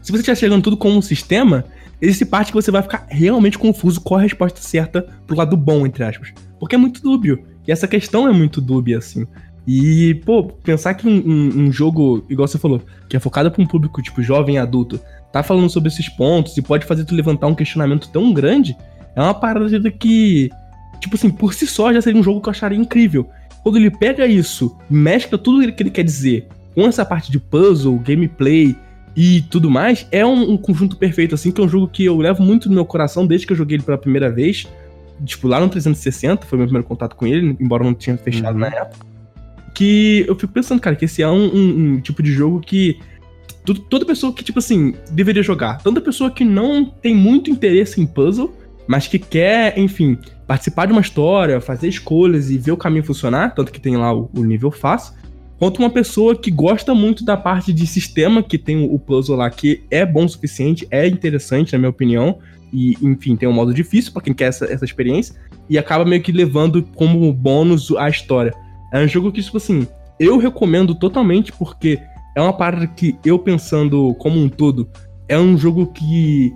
Se você estiver chegando tudo como um sistema, existe parte que você vai ficar realmente confuso qual a resposta certa pro lado bom, entre aspas. Porque é muito dúbio. E essa questão é muito dúbia, assim. E, pô, pensar que um, um, um jogo, igual você falou, que é focado pra um público, tipo, jovem adulto, tá falando sobre esses pontos e pode fazer tu levantar um questionamento tão grande, é uma parada que, tipo assim, por si só já seria um jogo que eu acharia incrível. Quando ele pega isso, mescla tudo que ele quer dizer com essa parte de puzzle, gameplay e tudo mais, é um, um, conjunto perfeito, assim, que é um jogo que eu levo muito no meu coração desde que eu joguei ele pela primeira vez. Tipo, lá no 360, foi meu primeiro contato com ele, embora eu não tinha fechado uhum. na época. Que eu fico pensando, cara, que esse é um, um, um tipo de jogo que toda pessoa que, tipo assim, deveria jogar. Tanta pessoa que não tem muito interesse em puzzle, mas que quer, enfim, participar de uma história, fazer escolhas e ver o caminho funcionar, tanto que tem lá o, o nível fácil. Quanto uma pessoa que gosta muito da parte de sistema, que tem o puzzle lá, que é bom o suficiente, é interessante, na minha opinião, e, enfim, tem um modo difícil para quem quer essa, essa experiência, e acaba meio que levando como bônus a história. É um jogo que, tipo assim, eu recomendo totalmente, porque é uma parada que eu pensando como um todo, é um jogo que,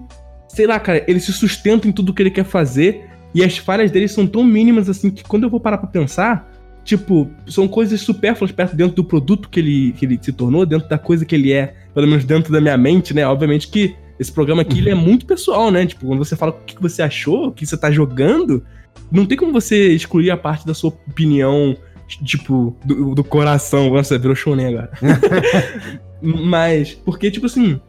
sei lá, cara, ele se sustenta em tudo que ele quer fazer e as falhas dele são tão mínimas assim que quando eu vou parar pra pensar, tipo, são coisas supérfluas perto dentro do produto que ele, que ele se tornou, dentro da coisa que ele é, pelo menos dentro da minha mente, né? Obviamente que esse programa aqui ele é muito pessoal, né? Tipo, quando você fala o que você achou, o que você tá jogando, não tem como você excluir a parte da sua opinião tipo, do, do coração. Nossa, virou shonen agora. Mas, porque, tipo assim,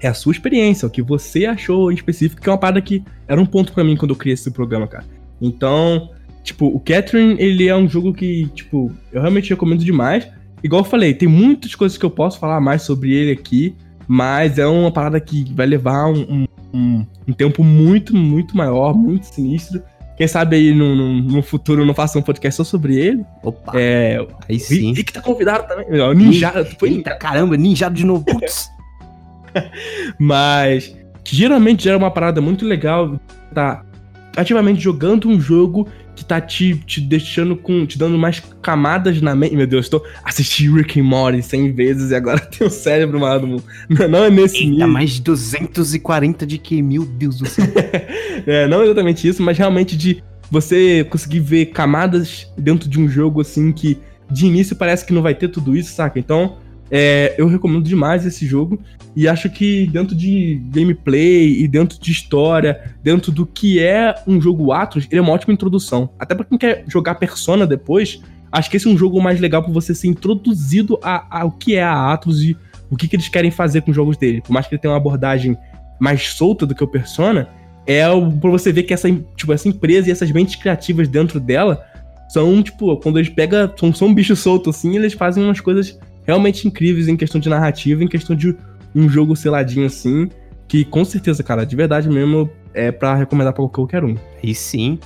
é a sua experiência, o que você achou em específico, que é uma parada que era um ponto para mim quando eu criei esse programa, cara. Então, tipo, o Catherine, ele é um jogo que, tipo, eu realmente recomendo demais. Igual eu falei, tem muitas coisas que eu posso falar mais sobre ele aqui, mas é uma parada que vai levar um, um, um tempo muito, muito maior, muito sinistro. Quem sabe aí no, no, no, futuro não faça um podcast só sobre ele. Opa. É, aí sim. E que tá convidado também. Ninja. Foi Eita, caramba, ninjado de novo. Putz. Mas que geralmente gera uma parada muito legal. Tá ativamente jogando um jogo que tá te, te deixando com. te dando mais camadas na mente. Meu Deus, estou assistindo Rick and Morty 100 vezes e agora tem o cérebro maluco. Não, não é nesse Eita, nível. mais de 240 de que, meu Deus do céu. é, não exatamente isso, mas realmente de você conseguir ver camadas dentro de um jogo assim que de início parece que não vai ter tudo isso, saca? Então, é, eu recomendo demais esse jogo e acho que dentro de gameplay e dentro de história, dentro do que é um jogo Atlas, ele é uma ótima introdução. Até para quem quer jogar Persona depois, acho que esse é um jogo mais legal para você ser introduzido ao que é a Atlas e o que, que eles querem fazer com os jogos dele. Por mais que ele tenha uma abordagem mais solta do que o Persona, é pra você ver que essa, tipo, essa empresa e essas mentes criativas dentro dela são, tipo, quando eles pegam. São, são um bicho solto assim, eles fazem umas coisas realmente incríveis em questão de narrativa, em questão de um jogo seladinho assim. Que com certeza, cara, de verdade mesmo, é para recomendar pra qualquer um. E sim.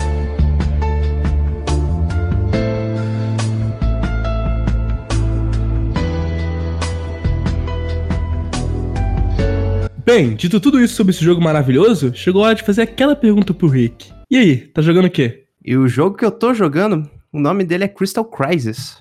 Bem, dito tudo isso sobre esse jogo maravilhoso, chegou a hora de fazer aquela pergunta pro Rick. E aí, tá jogando o quê? E o jogo que eu tô jogando, o nome dele é Crystal Crisis.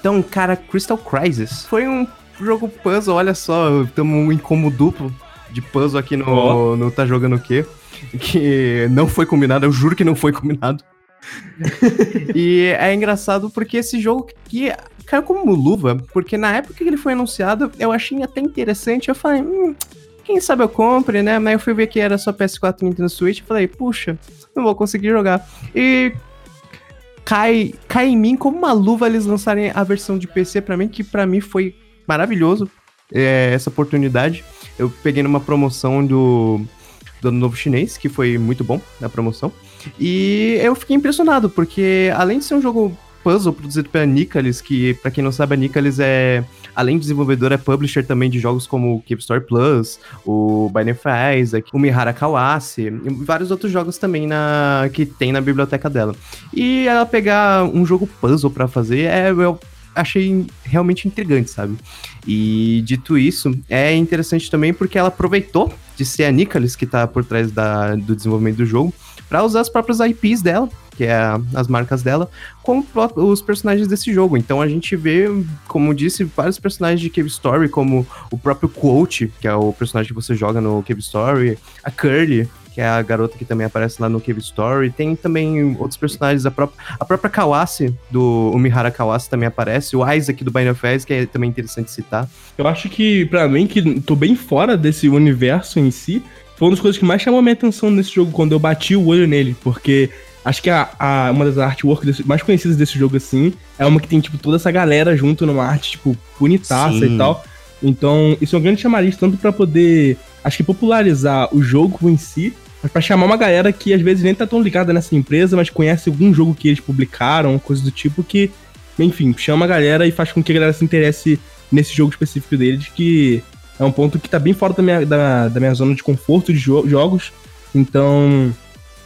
Então, cara, Crystal Crisis foi um jogo puzzle, olha só, estamos em como duplo de puzzle aqui no, oh. no Tá Jogando o Quê? Que não foi combinado, eu juro que não foi combinado. e é engraçado porque esse jogo que caiu como luva, porque na época que ele foi anunciado, eu achei até interessante. Eu falei, hum, quem sabe eu compre, né? Mas eu fui ver que era só PS4 e Nintendo Switch e falei, puxa, não vou conseguir jogar. E cai, cai em mim como uma luva eles lançarem a versão de PC para mim, que para mim foi maravilhoso é, essa oportunidade. Eu peguei numa promoção do, do Novo Chinês, que foi muito bom na promoção. E eu fiquei impressionado, porque além de ser um jogo puzzle produzido pela Nicalis, que para quem não sabe a Nicalis é além de desenvolvedor é publisher também de jogos como o Keep Story Plus, o Binding of Isaac, o Mihara Kawase e vários outros jogos também na que tem na biblioteca dela. E ela pegar um jogo puzzle para fazer é eu achei realmente intrigante, sabe? E dito isso, é interessante também porque ela aproveitou de ser a Nicalis que tá por trás da, do desenvolvimento do jogo para usar as próprias IPs dela, que é a, as marcas dela, com os personagens desse jogo. Então a gente vê, como disse, vários personagens de Cave Story, como o próprio Quote, que é o personagem que você joga no Cave Story, a Curly, que é a garota que também aparece lá no Cave Story. Tem também outros personagens, a própria, a própria Kawase, do Umihara Kawase também aparece, o Isaac do Bind of Isaac, que é também interessante citar. Eu acho que, para mim, que tô bem fora desse universo em si, foi uma das coisas que mais chamou a minha atenção nesse jogo quando eu bati o olho nele, porque acho que a, a uma das artworks mais conhecidas desse jogo, assim, é uma que tem, tipo, toda essa galera junto numa arte, tipo, bonitaça Sim. e tal. Então, isso é um grande chamariz, tanto para poder, acho que popularizar o jogo em si, mas pra chamar uma galera que às vezes nem tá tão ligada nessa empresa, mas conhece algum jogo que eles publicaram, coisa do tipo, que, enfim, chama a galera e faz com que a galera se interesse nesse jogo específico deles, que é um ponto que tá bem fora da minha, da, da minha zona de conforto de jo jogos. Então,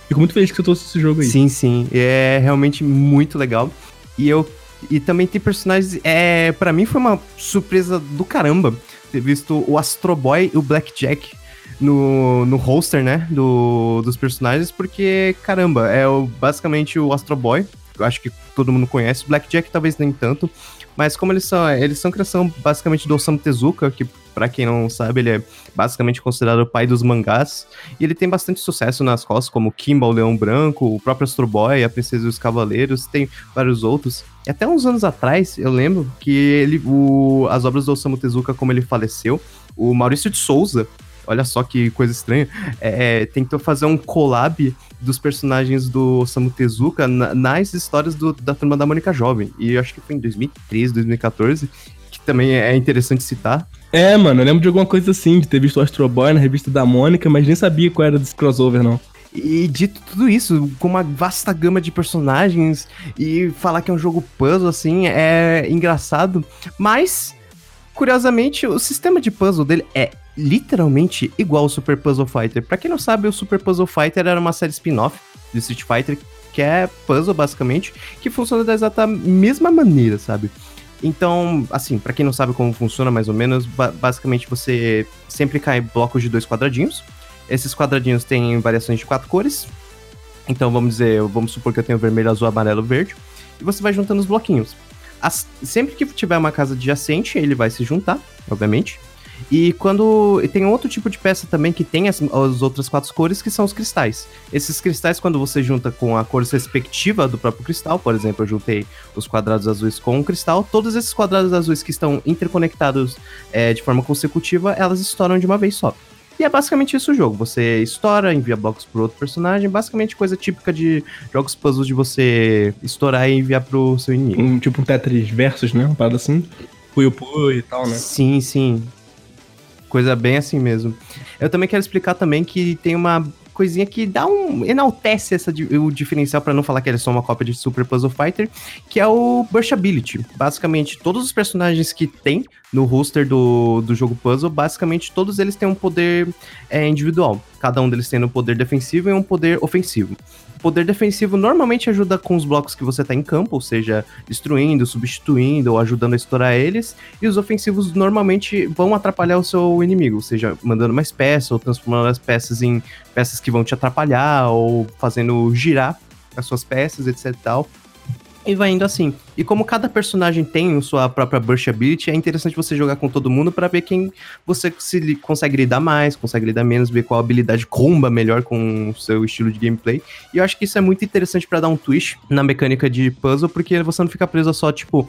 fico muito feliz que você trouxe esse jogo aí. Sim, sim. É realmente muito legal. E eu. E também tem personagens. É, para mim foi uma surpresa do caramba ter visto o Astro Boy e o Blackjack no, no roster, né? Do, dos personagens, porque, caramba, é o, basicamente o Astro Boy. Eu acho que todo mundo conhece. Blackjack talvez nem tanto. Mas como eles são, eles são criação basicamente do Osamu Tezuka, que para quem não sabe, ele é basicamente considerado o pai dos mangás. E ele tem bastante sucesso nas costas, como Kimba, o Leão Branco, o próprio Astro Boy, a Princesa e os Cavaleiros, tem vários outros. E até uns anos atrás, eu lembro que ele, o, as obras do Osamu Tezuka, como ele faleceu, o Maurício de Souza, olha só que coisa estranha, é, é tentou fazer um collab dos personagens do Osamu Tezuka na, nas histórias do, da Turma da Mônica Jovem. E eu acho que foi em 2013, 2014, que também é interessante citar. É, mano, eu lembro de alguma coisa assim, de ter visto o Astro Boy na revista da Mônica, mas nem sabia qual era desse crossover, não. E dito tudo isso, com uma vasta gama de personagens e falar que é um jogo puzzle, assim, é engraçado. Mas, curiosamente, o sistema de puzzle dele é literalmente igual ao Super Puzzle Fighter. Pra quem não sabe, o Super Puzzle Fighter era uma série spin-off de Street Fighter, que é puzzle, basicamente, que funciona da exata mesma maneira, sabe? Então, assim, para quem não sabe como funciona mais ou menos, ba basicamente você sempre cai blocos de dois quadradinhos. Esses quadradinhos têm variações de quatro cores. Então, vamos dizer, vamos supor que eu tenho vermelho, azul, amarelo, verde. E você vai juntando os bloquinhos. As, sempre que tiver uma casa adjacente, ele vai se juntar, obviamente. E quando. E tem outro tipo de peça também que tem as, as, outras quatro cores, que são os cristais. Esses cristais, quando você junta com a cor respectiva do próprio cristal, por exemplo, eu juntei os quadrados azuis com o cristal, todos esses quadrados azuis que estão interconectados é, de forma consecutiva, elas estouram de uma vez só. E é basicamente isso o jogo. Você estoura, envia blocos pro outro personagem. Basicamente coisa típica de jogos puzzles de você estourar e enviar pro seu inimigo. Um, tipo um Tetris Versus, né? Uma parada assim. Puyo Puyo e tal, né? Sim, sim. Coisa bem assim mesmo. Eu também quero explicar também que tem uma coisinha que dá um. enaltece essa, o diferencial, para não falar que ele é só uma cópia de Super Puzzle Fighter, que é o Burstability. Basicamente, todos os personagens que tem no roster do, do jogo puzzle, basicamente todos eles têm um poder é, individual. Cada um deles tendo um poder defensivo e um poder ofensivo poder defensivo normalmente ajuda com os blocos que você tá em campo, ou seja, destruindo, substituindo ou ajudando a estourar eles. E os ofensivos normalmente vão atrapalhar o seu inimigo, ou seja, mandando mais peças ou transformando as peças em peças que vão te atrapalhar ou fazendo girar as suas peças, etc tal. E vai indo assim. E como cada personagem tem sua própria burst ability, é interessante você jogar com todo mundo para ver quem você se consegue lidar mais, consegue lidar menos, ver qual habilidade comba melhor com o seu estilo de gameplay. E eu acho que isso é muito interessante para dar um twist na mecânica de puzzle, porque você não fica preso a só, tipo,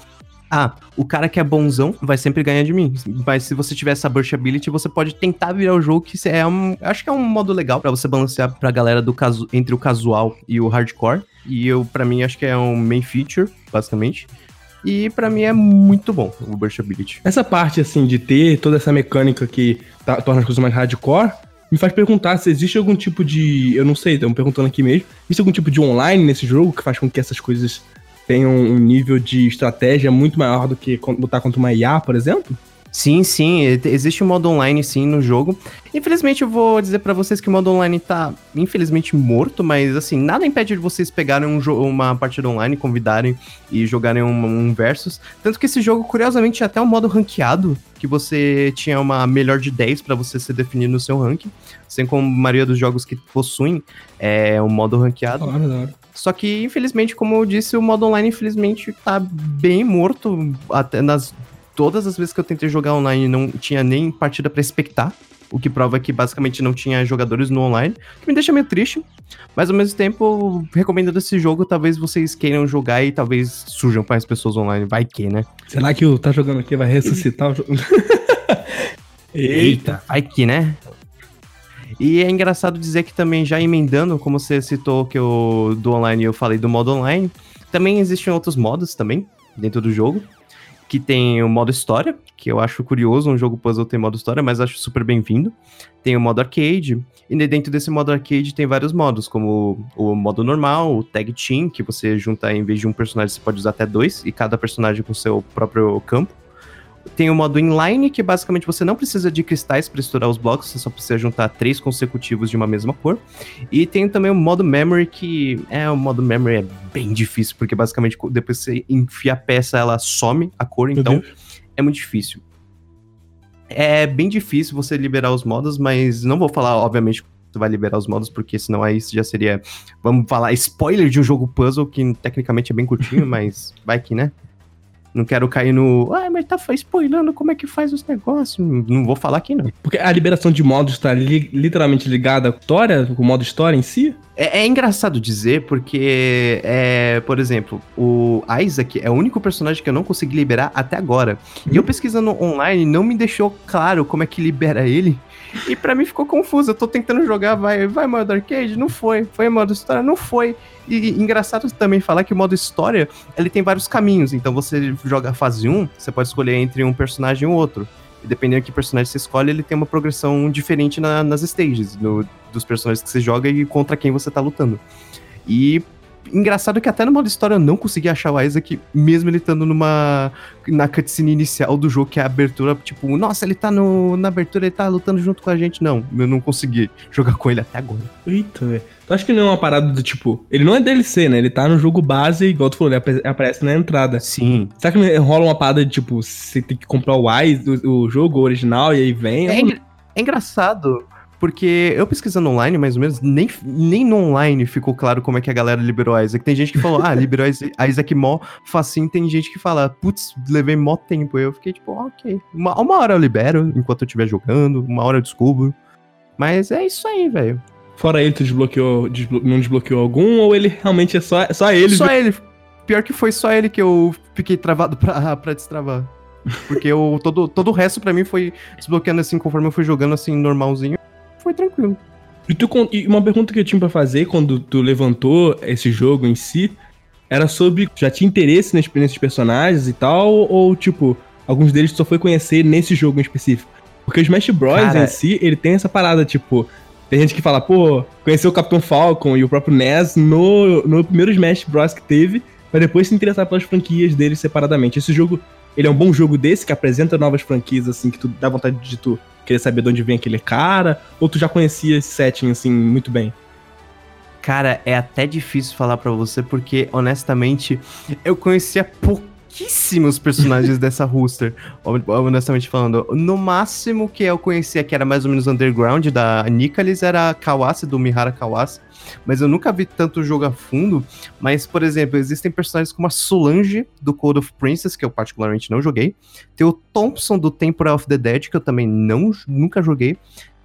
ah, o cara que é bonzão vai sempre ganhar de mim. Mas se você tiver essa burst ability, você pode tentar virar o jogo, que é um. Acho que é um modo legal para você balancear pra galera do caso entre o casual e o hardcore. E eu, para mim, acho que é um main feature, basicamente. E para mim é muito bom o Burst Ability. Essa parte, assim, de ter toda essa mecânica que tá, torna as coisas mais hardcore, me faz perguntar se existe algum tipo de. Eu não sei, estamos perguntando aqui mesmo. Existe algum tipo de online nesse jogo que faz com que essas coisas tenham um nível de estratégia muito maior do que lutar contra uma IA, por exemplo? Sim, sim, existe um modo online sim no jogo. Infelizmente eu vou dizer para vocês que o modo online tá infelizmente morto, mas assim, nada impede de vocês pegarem um uma partida online, convidarem e jogarem um, um versus. Tanto que esse jogo, curiosamente, tinha até um modo ranqueado, que você tinha uma melhor de 10 para você ser definido no seu ranking. Assim como a maioria dos jogos que possuem é um modo ranqueado. Claro, claro. Só que, infelizmente, como eu disse, o modo online, infelizmente, tá bem morto. Até nas todas as vezes que eu tentei jogar online não tinha nem partida para expectar, o que prova que basicamente não tinha jogadores no online, que me deixa meio triste. Mas ao mesmo tempo, recomendando esse jogo, talvez vocês queiram jogar e talvez surjam mais pessoas online, vai que, né? Será que o tá jogando aqui vai ressuscitar o jogo? Eita, vai que, né? E é engraçado dizer que também, já emendando, como você citou que eu, do online eu falei do modo online, também existem outros modos também dentro do jogo que tem o modo história, que eu acho curioso um jogo puzzle ter modo história, mas acho super bem-vindo. Tem o modo arcade, e dentro desse modo arcade tem vários modos, como o modo normal, o tag team, que você junta em vez de um personagem você pode usar até dois, e cada personagem com seu próprio campo. Tem o modo inline, que basicamente você não precisa de cristais para estourar os blocos, você só precisa juntar três consecutivos de uma mesma cor. E tem também o modo memory, que é o modo memory é bem difícil, porque basicamente depois que você enfia a peça, ela some a cor, então é muito difícil. É bem difícil você liberar os modos, mas não vou falar, obviamente, você vai liberar os modos, porque senão aí já seria, vamos falar, spoiler de um jogo puzzle, que tecnicamente é bem curtinho, mas vai que, né? Não quero cair no. Ah, mas tá spoilando como é que faz os negócios. Não vou falar aqui, não. Porque a liberação de modos está li literalmente ligada à história, com o modo história em si? É, é, engraçado dizer, porque, é, por exemplo, o Isaac é o único personagem que eu não consegui liberar até agora. Hum. E eu pesquisando online não me deixou claro como é que libera ele. E para mim ficou confuso. Eu tô tentando jogar, vai, vai modo arcade? Não foi. Foi modo história? Não foi. E, engraçado também falar que o modo história, ele tem vários caminhos. Então você joga fase 1, você pode escolher entre um personagem e outro. E dependendo de que personagem você escolhe, ele tem uma progressão diferente na, nas stages, no, dos personagens que você joga e contra quem você tá lutando. E engraçado que até no modo história eu não consegui achar o Isaac, mesmo ele estando numa. na cutscene inicial do jogo, que é a abertura, tipo, nossa, ele tá no, na abertura, ele tá lutando junto com a gente. Não, eu não consegui jogar com ele até agora. Eita, velho. Tu acha que não é uma parada do tipo. Ele não é DLC, né? Ele tá no jogo base, igual tu falou, ele aparece na entrada. Sim. Será que rola uma parada de tipo, você tem que comprar o, o, o jogo original e aí vem? É, é engraçado Porque eu pesquisando online, mais ou menos, nem, nem no online ficou claro como é que a galera liberou a Isaac. Tem gente que falou, ah, liberou a Isaac mó facinho. Tem gente que fala, putz, levei mó tempo. Eu fiquei tipo, ok. Uma, uma hora eu libero, enquanto eu estiver jogando, uma hora eu descubro. Mas é isso aí, velho. Fora ele, tu desbloqueou, desblo não desbloqueou algum ou ele realmente é só, só ele? Só ele. Pior que foi só ele que eu fiquei travado pra, pra destravar. Porque eu, todo, todo o resto pra mim foi desbloqueando assim conforme eu fui jogando assim normalzinho. Foi tranquilo. E, tu, e uma pergunta que eu tinha pra fazer quando tu levantou esse jogo em si era sobre já tinha interesse nesses personagens e tal, ou tipo, alguns deles tu só foi conhecer nesse jogo em específico? Porque o Smash Bros. Cara, em si, ele tem essa parada, tipo, tem gente que fala, pô, conheceu o Capitão Falcon e o próprio NES no, no primeiro Smash Bros. que teve, pra depois se interessar pelas franquias deles separadamente. Esse jogo, ele é um bom jogo desse, que apresenta novas franquias, assim, que tu dá vontade de tu querer saber de onde vem aquele cara, ou tu já conhecia esse setting, assim, muito bem? Cara, é até difícil falar para você, porque, honestamente, eu conhecia pouco pouquíssimos personagens dessa roster, honestamente falando. No máximo que eu conhecia, que era mais ou menos underground, da Nicalis, era a Kawase, do Mihara Kawase. Mas eu nunca vi tanto jogo a fundo. Mas, por exemplo, existem personagens como a Solange, do Code of Princess, que eu particularmente não joguei. Tem o Thompson, do Temple of the Dead, que eu também não, nunca joguei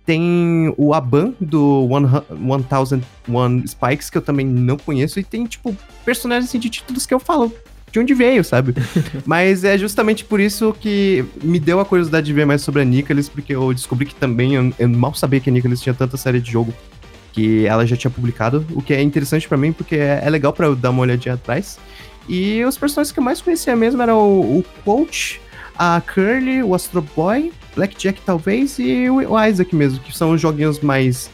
tem o Aban do 1001 Spikes, que eu também não conheço, e tem, tipo, personagens assim, de títulos que eu falo, de onde veio, sabe? Mas é justamente por isso que me deu a curiosidade de ver mais sobre a Nicholas, porque eu descobri que também eu, eu mal sabia que a Nicholas tinha tanta série de jogo que ela já tinha publicado, o que é interessante para mim porque é, é legal para eu dar uma olhadinha atrás. E os personagens que eu mais conhecia mesmo eram o, o Coach, a Curly, o Astro Boy, Blackjack talvez e o Isaac mesmo, que são os joguinhos mais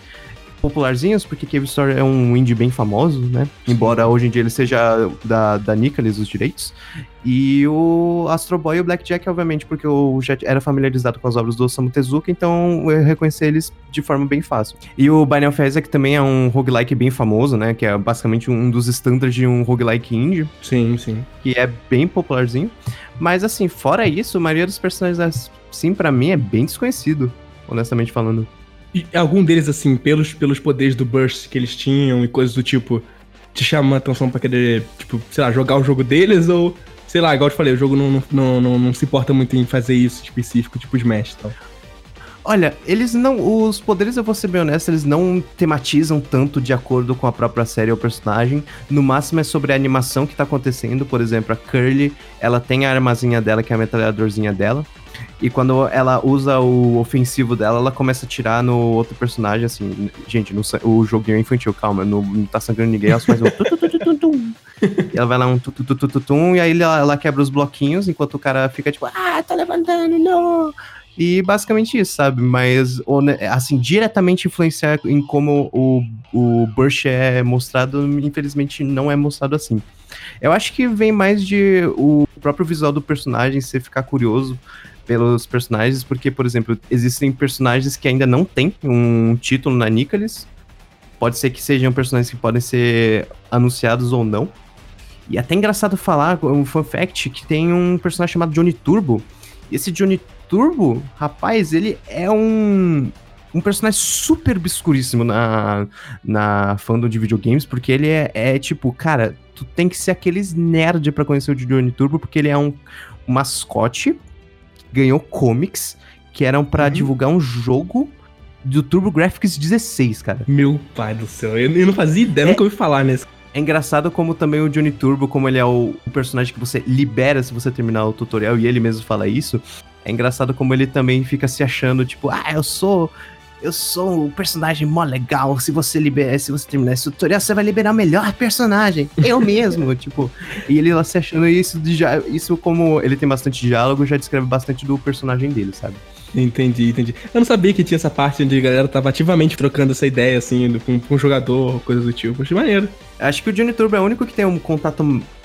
popularzinhos, porque Cave Story é um indie bem famoso, né? Embora hoje em dia ele seja da, da Nicholas, os direitos. E o Astro Boy e o Blackjack, obviamente, porque eu já era familiarizado com as obras do Osamu Tezuka, então eu reconheci eles de forma bem fácil. E o Binding of Isaac também é um roguelike bem famoso, né? Que é basicamente um dos standards de um roguelike indie. Sim, sim. Que é bem popularzinho. Mas assim, fora isso, a maioria dos personagens, assim, para mim, é bem desconhecido, honestamente falando. E algum deles, assim, pelos, pelos poderes do Burst que eles tinham e coisas do tipo, te chama a atenção pra querer, tipo, sei lá, jogar o jogo deles ou, sei lá, igual eu te falei, o jogo não, não, não, não se importa muito em fazer isso específico, tipo Smash e tal. Olha, eles não. Os poderes, eu vou ser bem honesto, eles não tematizam tanto de acordo com a própria série ou personagem. No máximo é sobre a animação que tá acontecendo. Por exemplo, a Curly, ela tem a armazinha dela, que é a metralhadorzinha dela. E quando ela usa o ofensivo dela, ela começa a tirar no outro personagem, assim. Gente, no, o joguinho é infantil, calma, não, não tá sangrando ninguém, ela faz um. e ela vai lá um e aí ela, ela quebra os bloquinhos, enquanto o cara fica tipo, ah, tá levantando, não. E basicamente isso, sabe? Mas, assim, diretamente influenciar em como o, o Burst é mostrado, infelizmente não é mostrado assim. Eu acho que vem mais de o próprio visual do personagem, você ficar curioso pelos personagens, porque, por exemplo, existem personagens que ainda não têm um título na Nicalis. Pode ser que sejam personagens que podem ser anunciados ou não. E é até engraçado falar, um fun fact, que tem um personagem chamado Johnny Turbo. E esse Johnny Turbo, rapaz, ele é um, um personagem super obscuríssimo na, na fandom de videogames, porque ele é, é tipo, cara, tu tem que ser aqueles nerd para conhecer o Johnny Turbo, porque ele é um, um mascote ganhou comics que eram para uhum. divulgar um jogo do Turbo Graphics 16, cara. Meu pai do céu, eu, não fazia ideia, é, nunca ouvi falar nesse. É engraçado como também o Johnny Turbo, como ele é o, o, personagem que você libera se você terminar o tutorial, e ele mesmo fala isso. É engraçado como ele também fica se achando, tipo, ah, eu sou eu sou um personagem mó legal. Se você liberar, se você terminar esse tutorial, você vai liberar o melhor personagem. Eu mesmo, tipo. E ele lá se achando isso de já. Isso como ele tem bastante diálogo, já descreve bastante do personagem dele, sabe? Entendi, entendi. Eu não sabia que tinha essa parte onde a galera tava ativamente trocando essa ideia, assim, com, com um jogador, coisa do tipo. Achei maneiro. Acho que o Johnny Turbo é o único que tem um contato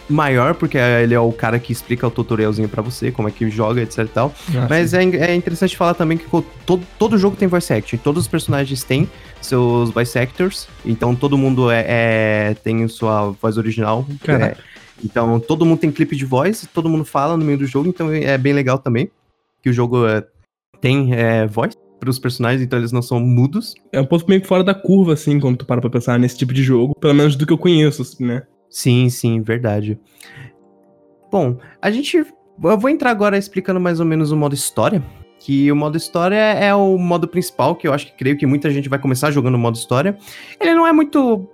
maior, porque ele é o cara que explica o tutorialzinho para você, como é que joga, etc e tal. Ah, Mas é, é, interessante falar também que todo, todo jogo tem voice acting, todos os personagens têm seus voice actors, então todo mundo é, é tem sua voz original. É, então todo mundo tem clipe de voz, todo mundo fala no meio do jogo, então é bem legal também que o jogo é, tem é, voz. pros personagens, então eles não são mudos. É um ponto meio fora da curva, assim, quando tu para pra pensar nesse tipo de jogo, pelo menos do que eu conheço, assim, né? Sim, sim, verdade. Bom, a gente. Eu vou entrar agora explicando mais ou menos o modo história. Que o modo história é o modo principal, que eu acho que creio que muita gente vai começar jogando o modo história. Ele não é muito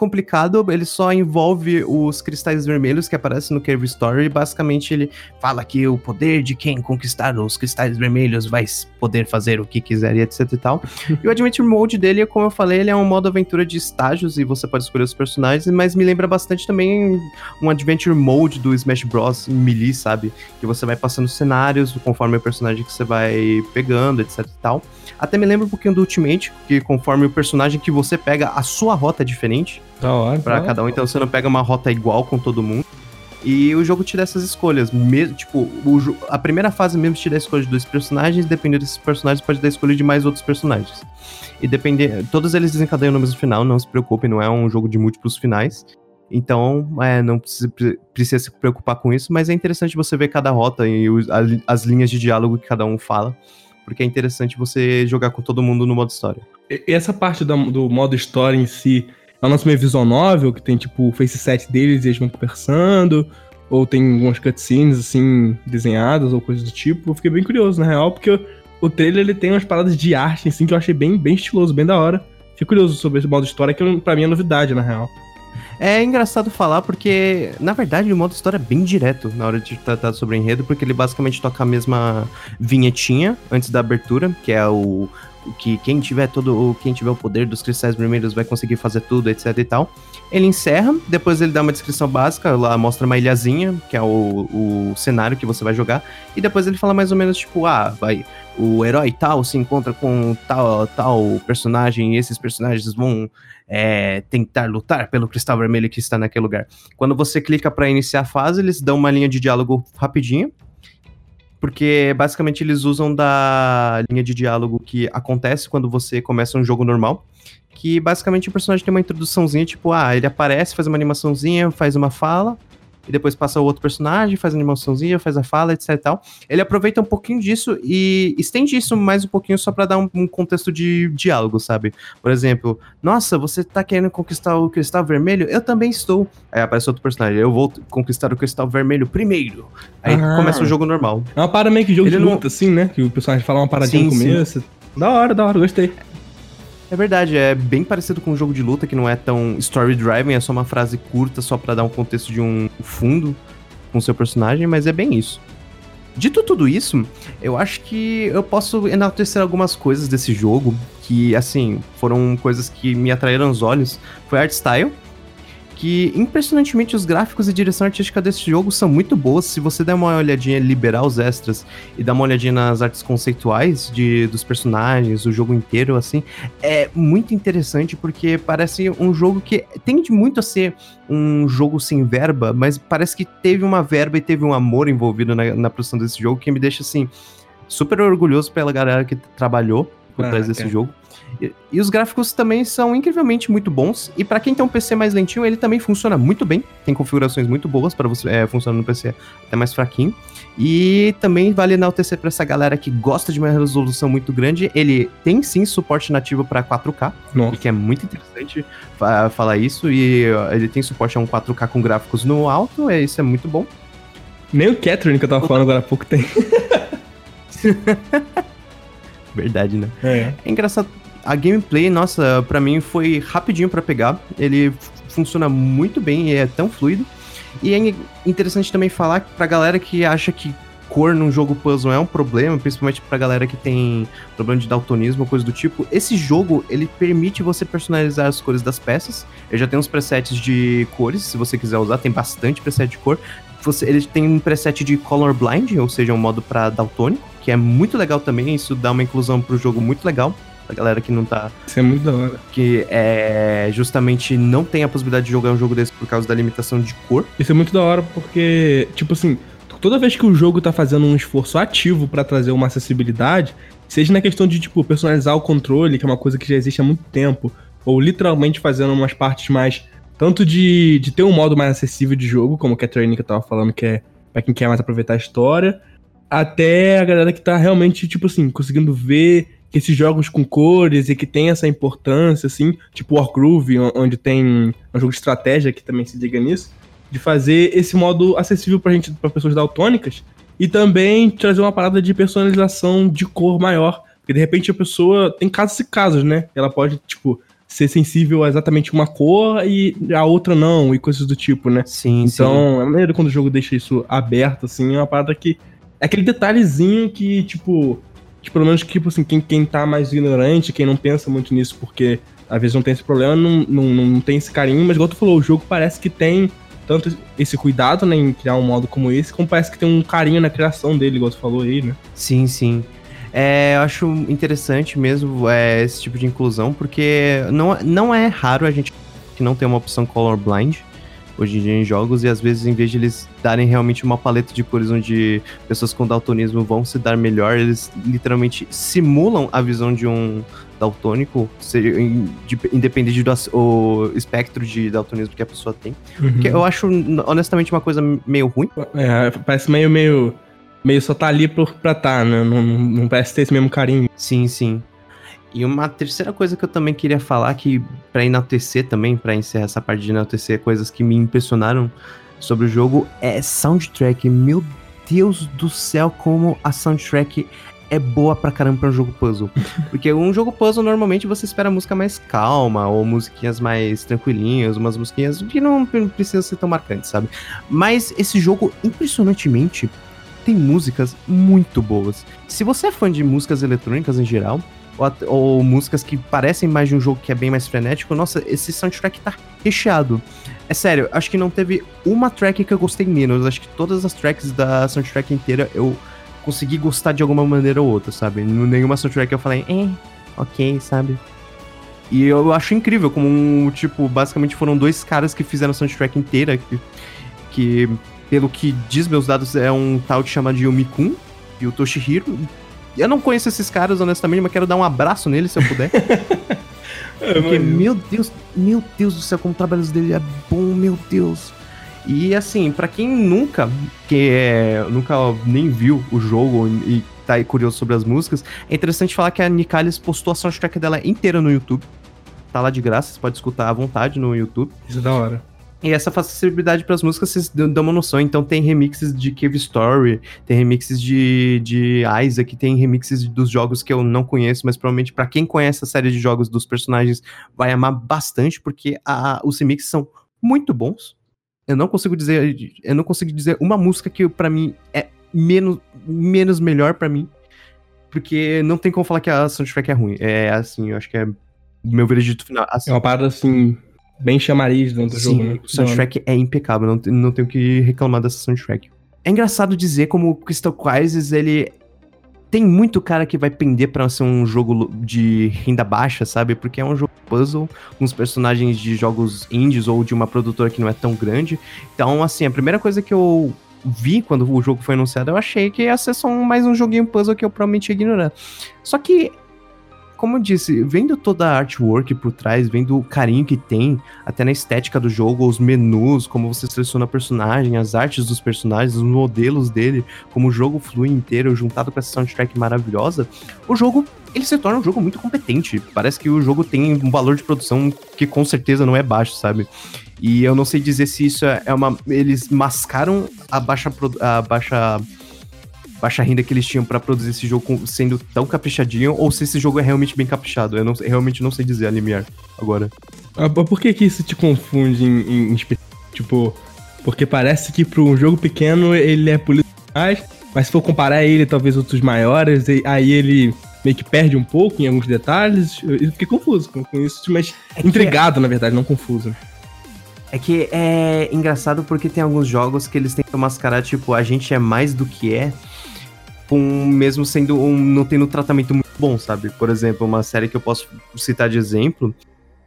complicado, ele só envolve os cristais vermelhos que aparecem no Cave Story. Basicamente, ele fala que o poder de quem conquistar os cristais vermelhos vai poder fazer o que quiser e etc e tal. e o Adventure Mode dele, como eu falei, ele é um modo aventura de estágios e você pode escolher os personagens, mas me lembra bastante também um Adventure Mode do Smash Bros. Melee, sabe? Que você vai passando cenários conforme o personagem que você vai pegando, etc e tal. Até me lembra um pouquinho do Ultimate, que conforme o personagem que você pega, a sua rota é diferente. Da hora. Pra cada um, então você não pega uma rota igual com todo mundo. E o jogo te dá essas escolhas. Mesmo, tipo, o, a primeira fase mesmo te dá a escolha de dois personagens, dependendo desses personagens, pode dar a escolha de mais outros personagens. E depender. Todos eles desencadeiam no mesmo final, não se preocupe, não é um jogo de múltiplos finais. Então, é, não precisa, precisa, se preocupar com isso, mas é interessante você ver cada rota e as linhas de diálogo que cada um fala, porque é interessante você jogar com todo mundo no modo história. E essa parte do, do modo história em si, um lance meio visual novel, que tem tipo o face set deles e eles vão conversando, ou tem algumas cutscenes assim, desenhadas ou coisa do tipo. Eu fiquei bem curioso, na real, porque o trailer ele tem umas paradas de arte assim que eu achei bem, bem estiloso, bem da hora. Fiquei curioso sobre esse modo história, que pra mim é novidade, na real. É engraçado falar porque, na verdade, o modo história é bem direto na hora de tratar sobre o enredo, porque ele basicamente toca a mesma vinhetinha antes da abertura, que é o que quem tiver todo quem tiver o poder dos cristais vermelhos vai conseguir fazer tudo, etc e tal. Ele encerra, depois ele dá uma descrição básica, lá mostra uma ilhazinha, que é o, o cenário que você vai jogar, e depois ele fala mais ou menos tipo, ah, vai, o herói tal se encontra com tal tal personagem e esses personagens vão é, tentar lutar pelo cristal vermelho que está naquele lugar. Quando você clica para iniciar a fase, eles dão uma linha de diálogo rapidinho porque basicamente eles usam da linha de diálogo que acontece quando você começa um jogo normal. Que basicamente o personagem tem uma introduçãozinha, tipo, ah, ele aparece, faz uma animaçãozinha, faz uma fala, e depois passa o outro personagem, faz a animaçãozinha, faz a fala, etc e tal. Ele aproveita um pouquinho disso e estende isso mais um pouquinho só para dar um, um, contexto de diálogo, sabe? Por exemplo, nossa, você tá querendo conquistar o cristal vermelho? Eu também estou. Aí aparece outro personagem, eu vou conquistar o cristal vermelho primeiro. Aí ah. começa o jogo normal. É uma parada meio que jogo Ele de luta, não... assim, né? Que o personagem fala uma paradinha sim, no começo. Sim. Da hora, da hora, gostei. É verdade, é bem parecido com um jogo de luta que não é tão story driving, é só uma frase curta só para dar um contexto de um fundo com seu personagem, mas é bem isso. Dito tudo isso, eu acho que eu posso enaltecer algumas coisas desse jogo que, assim, foram coisas que me atraíram os olhos. Foi art style, que impressionantemente os gráficos e direção artística desse jogo são muito boas. Se você der uma olhadinha, liberar os extras e dar uma olhadinha nas artes conceituais de, dos personagens, o jogo inteiro, assim, é muito interessante porque parece um jogo que tende muito a ser um jogo sem verba, mas parece que teve uma verba e teve um amor envolvido na, na produção desse jogo que me deixa, assim, super orgulhoso pela galera que trabalhou por ah, trás desse é. jogo. E, e, os gráficos também são incrivelmente muito bons. E para quem tem um PC mais lentinho, ele também funciona muito bem. Tem configurações muito boas para você é, funcionar no PC até mais fraquinho. E também vale enaltecer para essa galera que gosta de uma resolução muito grande. Ele tem sim suporte nativo para 4K, Nossa. que é muito interessante falar isso. E ele tem suporte a um 4K com gráficos no alto, é, isso é muito bom. Nem o Catherine que eu tava falando agora há pouco tem. Verdade, né? É. é engraçado a gameplay, nossa, para mim foi rapidinho para pegar. Ele funciona muito bem e é tão fluido. E é interessante também falar pra galera que acha que cor num jogo puzzle é um problema, principalmente pra galera que tem problema de daltonismo, coisa do tipo. Esse jogo, ele permite você personalizar as cores das peças. Ele já tem uns presets de cores, se você quiser usar, tem bastante preset de cor. Você, ele tem um preset de color blind, ou seja, um modo para daltônico, que é muito legal também, isso dá uma inclusão pro jogo muito legal a galera que não tá. Isso é muito da hora. Que é justamente não tem a possibilidade de jogar um jogo desse por causa da limitação de cor. Isso é muito da hora porque, tipo assim, toda vez que o jogo tá fazendo um esforço ativo para trazer uma acessibilidade, seja na questão de, tipo, personalizar o controle, que é uma coisa que já existe há muito tempo, ou literalmente fazendo umas partes mais. Tanto de, de ter um modo mais acessível de jogo, como o Catherine que eu tava falando, que é pra quem quer mais aproveitar a história, até a galera que tá realmente, tipo assim, conseguindo ver esses jogos com cores e que tem essa importância, assim, tipo Wargroove, onde tem um jogo de estratégia que também se liga nisso, de fazer esse modo acessível pra gente, pra pessoas daltônicas, e também trazer uma parada de personalização de cor maior. Porque de repente a pessoa tem casos e casos, né? Ela pode, tipo, ser sensível a exatamente uma cor e a outra não, e coisas do tipo, né? Sim, Então, sim. a maneira quando o jogo deixa isso aberto, assim, é uma parada que. É aquele detalhezinho que, tipo. Que pelo menos, tipo assim, quem, quem tá mais ignorante, quem não pensa muito nisso, porque às vezes não tem esse problema, não, não, não tem esse carinho, mas igual tu falou, o jogo parece que tem tanto esse cuidado, né, em criar um modo como esse, como parece que tem um carinho na criação dele, igual tu falou aí, né? Sim, sim. É, eu acho interessante mesmo é, esse tipo de inclusão, porque não, não é raro a gente que não tem uma opção colorblind hoje em dia em jogos, e às vezes, em vez de eles darem realmente uma paleta de cores onde pessoas com daltonismo vão se dar melhor, eles literalmente simulam a visão de um daltônico, seja, independente do o espectro de daltonismo que a pessoa tem. Uhum. Que eu acho, honestamente, uma coisa meio ruim. É, parece meio, meio meio só tá ali por, pra tá, né? Não, não, não parece ter esse mesmo carinho. Sim, sim. E uma terceira coisa que eu também queria falar, que pra enaltecer também, pra encerrar essa parte de enaltecer coisas que me impressionaram sobre o jogo, é soundtrack. Meu Deus do céu, como a soundtrack é boa pra caramba pra um jogo puzzle. Porque um jogo puzzle, normalmente, você espera música mais calma, ou musiquinhas mais tranquilinhas, umas musiquinhas que não precisam ser tão marcantes, sabe? Mas esse jogo, impressionantemente, tem músicas muito boas. Se você é fã de músicas eletrônicas em geral, ou, ou, músicas que parecem mais de um jogo que é bem mais frenético, nossa, esse soundtrack tá recheado. É sério, acho que não teve uma track que eu gostei menos. Acho que todas as tracks da soundtrack inteira eu consegui gostar de alguma maneira ou outra, sabe? Nenhuma soundtrack eu falei, eh, ok, sabe? E eu acho incrível como, um, tipo, basicamente foram dois caras que fizeram a soundtrack inteira, que, que pelo que diz meus dados, é um tal que chama de Yumi-kun e o Toshihiro. Eu não conheço esses caras, honestamente, mas quero dar um abraço nele se eu puder. é, Porque, mas... meu Deus, meu Deus do céu, como o trabalho dele é bom, meu Deus. E assim, para quem nunca, que é, nunca nem viu o jogo e tá aí curioso sobre as músicas, é interessante falar que a Nicalis postou a soundtrack dela inteira no YouTube. Tá lá de graça, você pode escutar à vontade no YouTube. Isso é da hora. E essa facilidade para as músicas vocês dão uma noção. Então tem remixes de Cave Story, tem remixes de, de Isaac, tem remixes dos jogos que eu não conheço, mas provavelmente para quem conhece a série de jogos dos personagens vai amar bastante, porque a, os remixes são muito bons. Eu não consigo dizer, eu não consigo dizer uma música que para mim é menos, menos melhor para mim, porque não tem como falar que a soundtrack é ruim. É assim, eu acho que é o meu veredito final. Assim, é uma parada assim bem chamariz dentro do Sim, jogo. Né? O soundtrack é impecável, não, não tenho que reclamar dessa soundtrack. É engraçado dizer como o Crystal Crisis, ele tem muito cara que vai pender para ser um jogo de renda baixa, sabe? Porque é um jogo puzzle, com os personagens de jogos indies ou de uma produtora que não é tão grande. Então, assim, a primeira coisa que eu vi quando o jogo foi anunciado, eu achei que ia ser só mais um joguinho puzzle que eu provavelmente ia ignorar. Só que como eu disse, vendo toda a artwork por trás, vendo o carinho que tem, até na estética do jogo, os menus, como você seleciona personagem, as artes dos personagens, os modelos dele, como o jogo flui inteiro, juntado com essa soundtrack maravilhosa, o jogo ele se torna um jogo muito competente. Parece que o jogo tem um valor de produção que com certeza não é baixo, sabe? E eu não sei dizer se isso é uma. Eles mascaram a baixa, a baixa baixa renda que eles tinham para produzir esse jogo sendo tão caprichadinho, ou se esse jogo é realmente bem caprichado. Eu, não, eu realmente não sei dizer a Limiar agora. Ah, por que que isso te confunde em, em, Tipo, porque parece que para um jogo pequeno ele é polido mais, mas se for comparar ele talvez outros maiores, aí ele meio que perde um pouco em alguns detalhes. Eu fiquei confuso com, com isso, mas é intrigado, é... na verdade, não confuso. É que é engraçado porque tem alguns jogos que eles tentam mascarar, tipo, a gente é mais do que é, com mesmo sendo um não tendo um tratamento muito bom, sabe? Por exemplo, uma série que eu posso citar de exemplo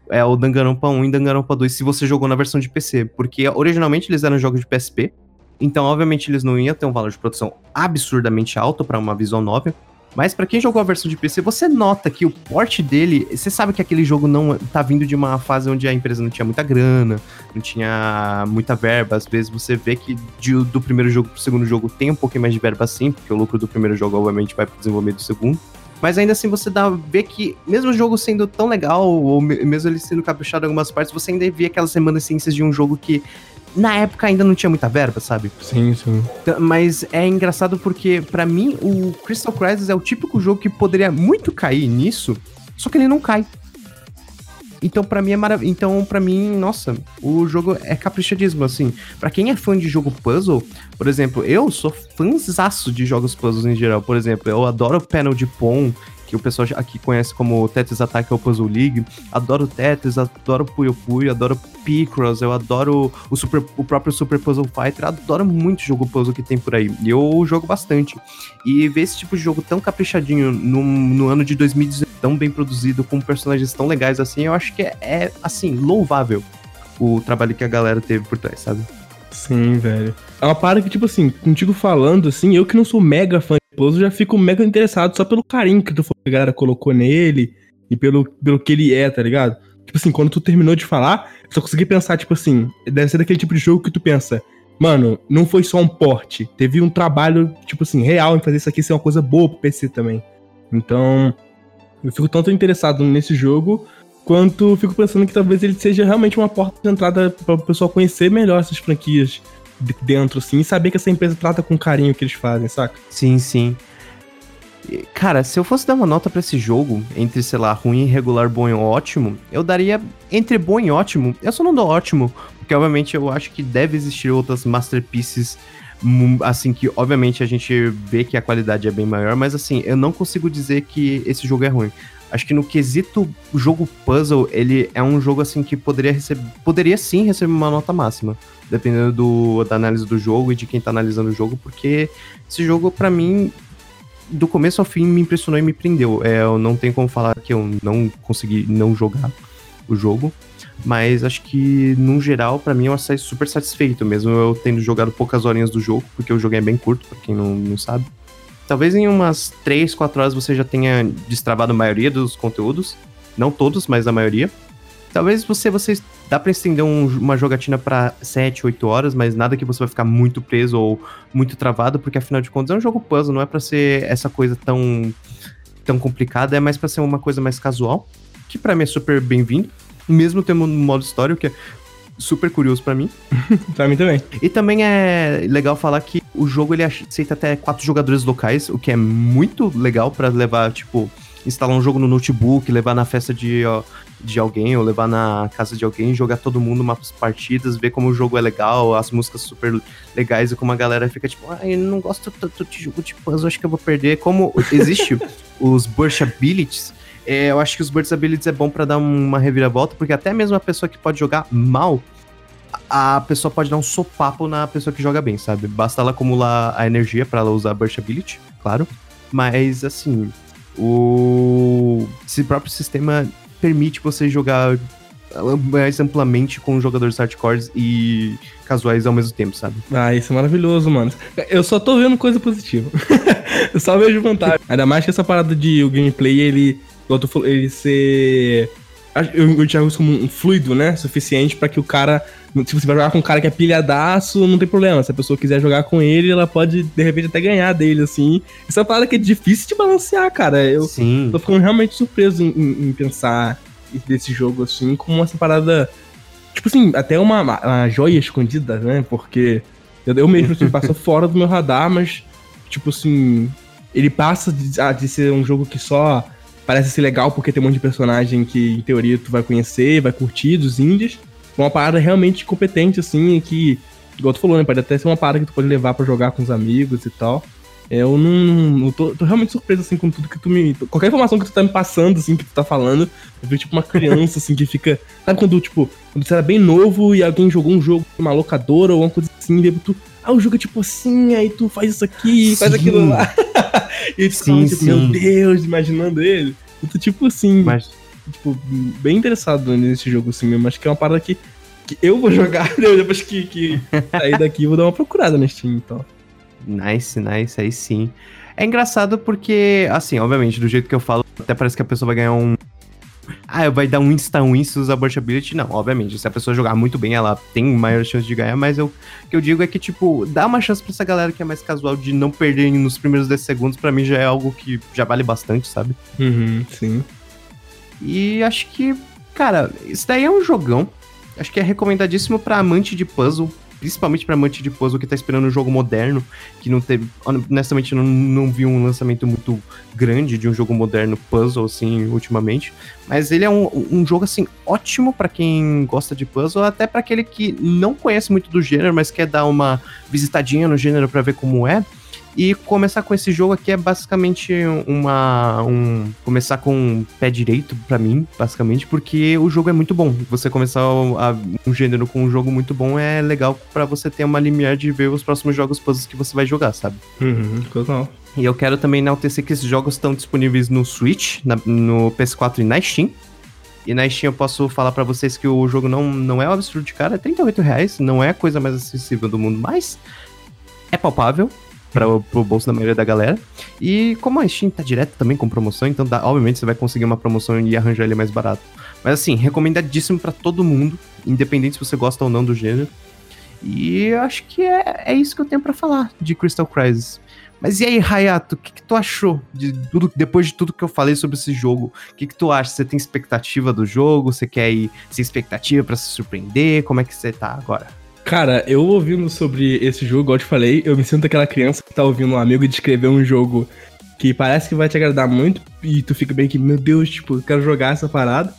é o Danganronpa 1 e Danganronpa 2 se você jogou na versão de PC, porque originalmente eles eram jogos de PSP, então obviamente eles não iam ter um valor de produção absurdamente alto para uma visual novel, Mas para quem jogou a versão de PC, você nota que o port dele, você sabe que aquele jogo não tá vindo de uma fase onde a empresa não tinha muita grana, não tinha muita verba. Às vezes você vê que de, do primeiro jogo pro segundo jogo tem um pouquinho mais de verba sim, porque o lucro do primeiro jogo obviamente vai pro desenvolvimento do segundo. Mas ainda assim você dá ver que, mesmo o jogo sendo tão legal, ou mesmo ele sendo caprichado em algumas partes, você ainda vê aquelas remanescências de um jogo que na época ainda não tinha muita verba, sabe? Sim, sim. Mas é engraçado porque, para mim, o Crystal Crisis é o típico jogo que poderia muito cair nisso, só que ele não cai. Então, para mim, é maravilhoso. Então, para mim, nossa, o jogo é caprichadíssimo, assim. para quem é fã de jogo puzzle, por exemplo, eu sou fãzaço de jogos puzzles em geral. Por exemplo, eu adoro panel de Pong, que o pessoal aqui conhece como Tetris Attack ou Puzzle League. Adoro Tetris, adoro Puyo Puyo, adoro Picross, eu adoro o, super, o próprio Super Puzzle Fighter, adoro muito jogo puzzle que tem por aí. E eu jogo bastante. E ver esse tipo de jogo tão caprichadinho no, no ano de 2019, tão bem produzido, com personagens tão legais assim, eu acho que é, é assim, louvável o trabalho que a galera teve por trás, sabe? Sim, velho. É uma parada que, tipo assim, contigo falando, assim, eu que não sou mega fã eu já fico mega interessado só pelo carinho que a galera colocou nele e pelo, pelo que ele é, tá ligado? Tipo assim, quando tu terminou de falar, eu só consegui pensar, tipo assim, deve ser daquele tipo de jogo que tu pensa, mano, não foi só um porte, teve um trabalho, tipo assim, real em fazer isso aqui ser uma coisa boa pro PC também. Então, eu fico tanto interessado nesse jogo, quanto fico pensando que talvez ele seja realmente uma porta de entrada para o pessoal conhecer melhor essas franquias dentro, assim, e saber que essa empresa trata com carinho o que eles fazem, saca? Sim, sim. Cara, se eu fosse dar uma nota para esse jogo, entre, sei lá, ruim, regular, bom e ótimo, eu daria entre bom e ótimo. Eu só não dou ótimo, porque obviamente eu acho que deve existir outras masterpieces, assim, que obviamente a gente vê que a qualidade é bem maior, mas assim, eu não consigo dizer que esse jogo é ruim. Acho que no quesito jogo puzzle, ele é um jogo assim que poderia receber. Poderia sim receber uma nota máxima. Dependendo do, da análise do jogo e de quem tá analisando o jogo, porque esse jogo, para mim, do começo ao fim, me impressionou e me prendeu. É, eu não tenho como falar que eu não consegui não jogar o jogo. Mas acho que, no geral, para mim, eu saí super satisfeito, mesmo eu tendo jogado poucas horinhas do jogo, porque o jogo é bem curto, pra quem não, não sabe. Talvez em umas 3, 4 horas você já tenha destravado a maioria dos conteúdos. Não todos, mas a maioria. Talvez você, você dá pra estender um, uma jogatina para 7, 8 horas, mas nada que você vai ficar muito preso ou muito travado, porque afinal de contas é um jogo puzzle, não é para ser essa coisa tão, tão complicada, é mais para ser uma coisa mais casual, que para mim é super bem-vindo. Mesmo tendo um modo história, que é super curioso para mim. pra mim também. E também é legal falar que o jogo ele aceita até quatro jogadores locais, o que é muito legal para levar, tipo, instalar um jogo no notebook, levar na festa de, ó, de alguém, ou levar na casa de alguém, jogar todo mundo umas partidas, ver como o jogo é legal, as músicas super legais e como a galera fica tipo, ah, eu não gosto tanto de jogo de puzzle, acho que eu vou perder. Como existe os burst abilities, é, eu acho que os burst abilities é bom para dar uma reviravolta, porque até mesmo a pessoa que pode jogar mal, a pessoa pode dar um sopapo na pessoa que joga bem, sabe? Basta ela acumular a energia para ela usar burst ability, claro. Mas assim, o esse próprio sistema permite você jogar mais amplamente com jogadores hardcores e casuais ao mesmo tempo, sabe? Ah, isso é maravilhoso, mano. Eu só tô vendo coisa positiva. eu só vejo vantagem. Ainda mais que essa parada de o gameplay, ele, ele ser eu enxergo isso como um fluido, né? Suficiente para que o cara. Se você vai jogar com um cara que é pilhadaço, não tem problema. Se a pessoa quiser jogar com ele, ela pode, de repente, até ganhar dele, assim. Isso é uma parada que é difícil de balancear, cara. Eu Sim. tô ficando realmente surpreso em, em, em pensar desse jogo, assim, como essa parada. Tipo assim, até uma, uma joia escondida, né? Porque eu, eu mesmo assim, passou fora do meu radar, mas, tipo assim, ele passa de, ah, de ser um jogo que só parece ser legal porque tem um monte de personagem que, em teoria, tu vai conhecer, vai curtir dos indies. Uma parada realmente competente, assim, que, igual tu falou, né? Pode até ser uma parada que tu pode levar para jogar com os amigos e tal. Eu não, não tô, tô, realmente surpreso, assim, com tudo que tu me. Qualquer informação que tu tá me passando, assim, que tu tá falando, eu vi, tipo, uma criança, assim, que fica. Sabe quando, tipo, quando você era bem novo e alguém jogou um jogo numa locadora ou alguma coisa assim, e tu. Ah, o jogo é tipo assim, aí tu faz isso aqui, faz aquilo lá. e tu sim, tipo, sim. meu Deus, imaginando ele. Eu tô tipo assim, mas, tipo, bem interessado nesse jogo assim mesmo. Acho que é uma parada que, que eu vou jogar né? depois que, que sair daqui vou dar uma procurada no Steam então. Nice, nice, aí sim. É engraçado porque, assim, obviamente, do jeito que eu falo, até parece que a pessoa vai ganhar um. Ah, vai dar um insta-win se usar Burst Ability. Não, obviamente, se a pessoa jogar muito bem, ela tem maior chance de ganhar, mas eu, o que eu digo é que, tipo, dá uma chance pra essa galera que é mais casual de não perder nos primeiros 10 segundos, para mim já é algo que já vale bastante, sabe? Uhum, sim. E acho que, cara, isso daí é um jogão. Acho que é recomendadíssimo para amante de puzzle, principalmente para amante de puzzle que tá esperando um jogo moderno, que não teve. Honestamente, não, não vi um lançamento muito grande de um jogo moderno puzzle, assim, ultimamente. Mas ele é um, um jogo, assim, ótimo para quem gosta de puzzle, até para aquele que não conhece muito do gênero, mas quer dar uma visitadinha no gênero para ver como é. E começar com esse jogo aqui é basicamente uma. Um, começar com um pé direito para mim, basicamente, porque o jogo é muito bom. Você começar a, um gênero com um jogo muito bom é legal para você ter uma limiar de ver os próximos jogos puzzles que você vai jogar, sabe? Uhum, total. E eu quero também enaltecer que esses jogos estão disponíveis no Switch, na, no PS4 e na Steam. E na Steam eu posso falar para vocês que o jogo não, não é um absurdo de cara, é 38 reais, não é a coisa mais acessível do mundo, mas é palpável para o bolso da maioria da galera. E como a Steam tá direto também com promoção, então dá, obviamente você vai conseguir uma promoção e arranjar ele mais barato. Mas assim, recomendadíssimo para todo mundo, independente se você gosta ou não do gênero. E acho que é, é isso que eu tenho para falar de Crystal Crisis. Mas e aí, Hayato, o que, que, tu achou de tudo, depois de tudo que eu falei sobre esse jogo? O que, que tu acha? Você tem expectativa do jogo? Você quer ir sem expectativa para se surpreender? Como é que você tá agora? Cara, eu ouvindo sobre esse jogo, igual eu te falei, eu me sinto aquela criança que tá ouvindo um amigo descrever um jogo que parece que vai te agradar muito e tu fica bem que, meu Deus, tipo, eu quero jogar essa parada.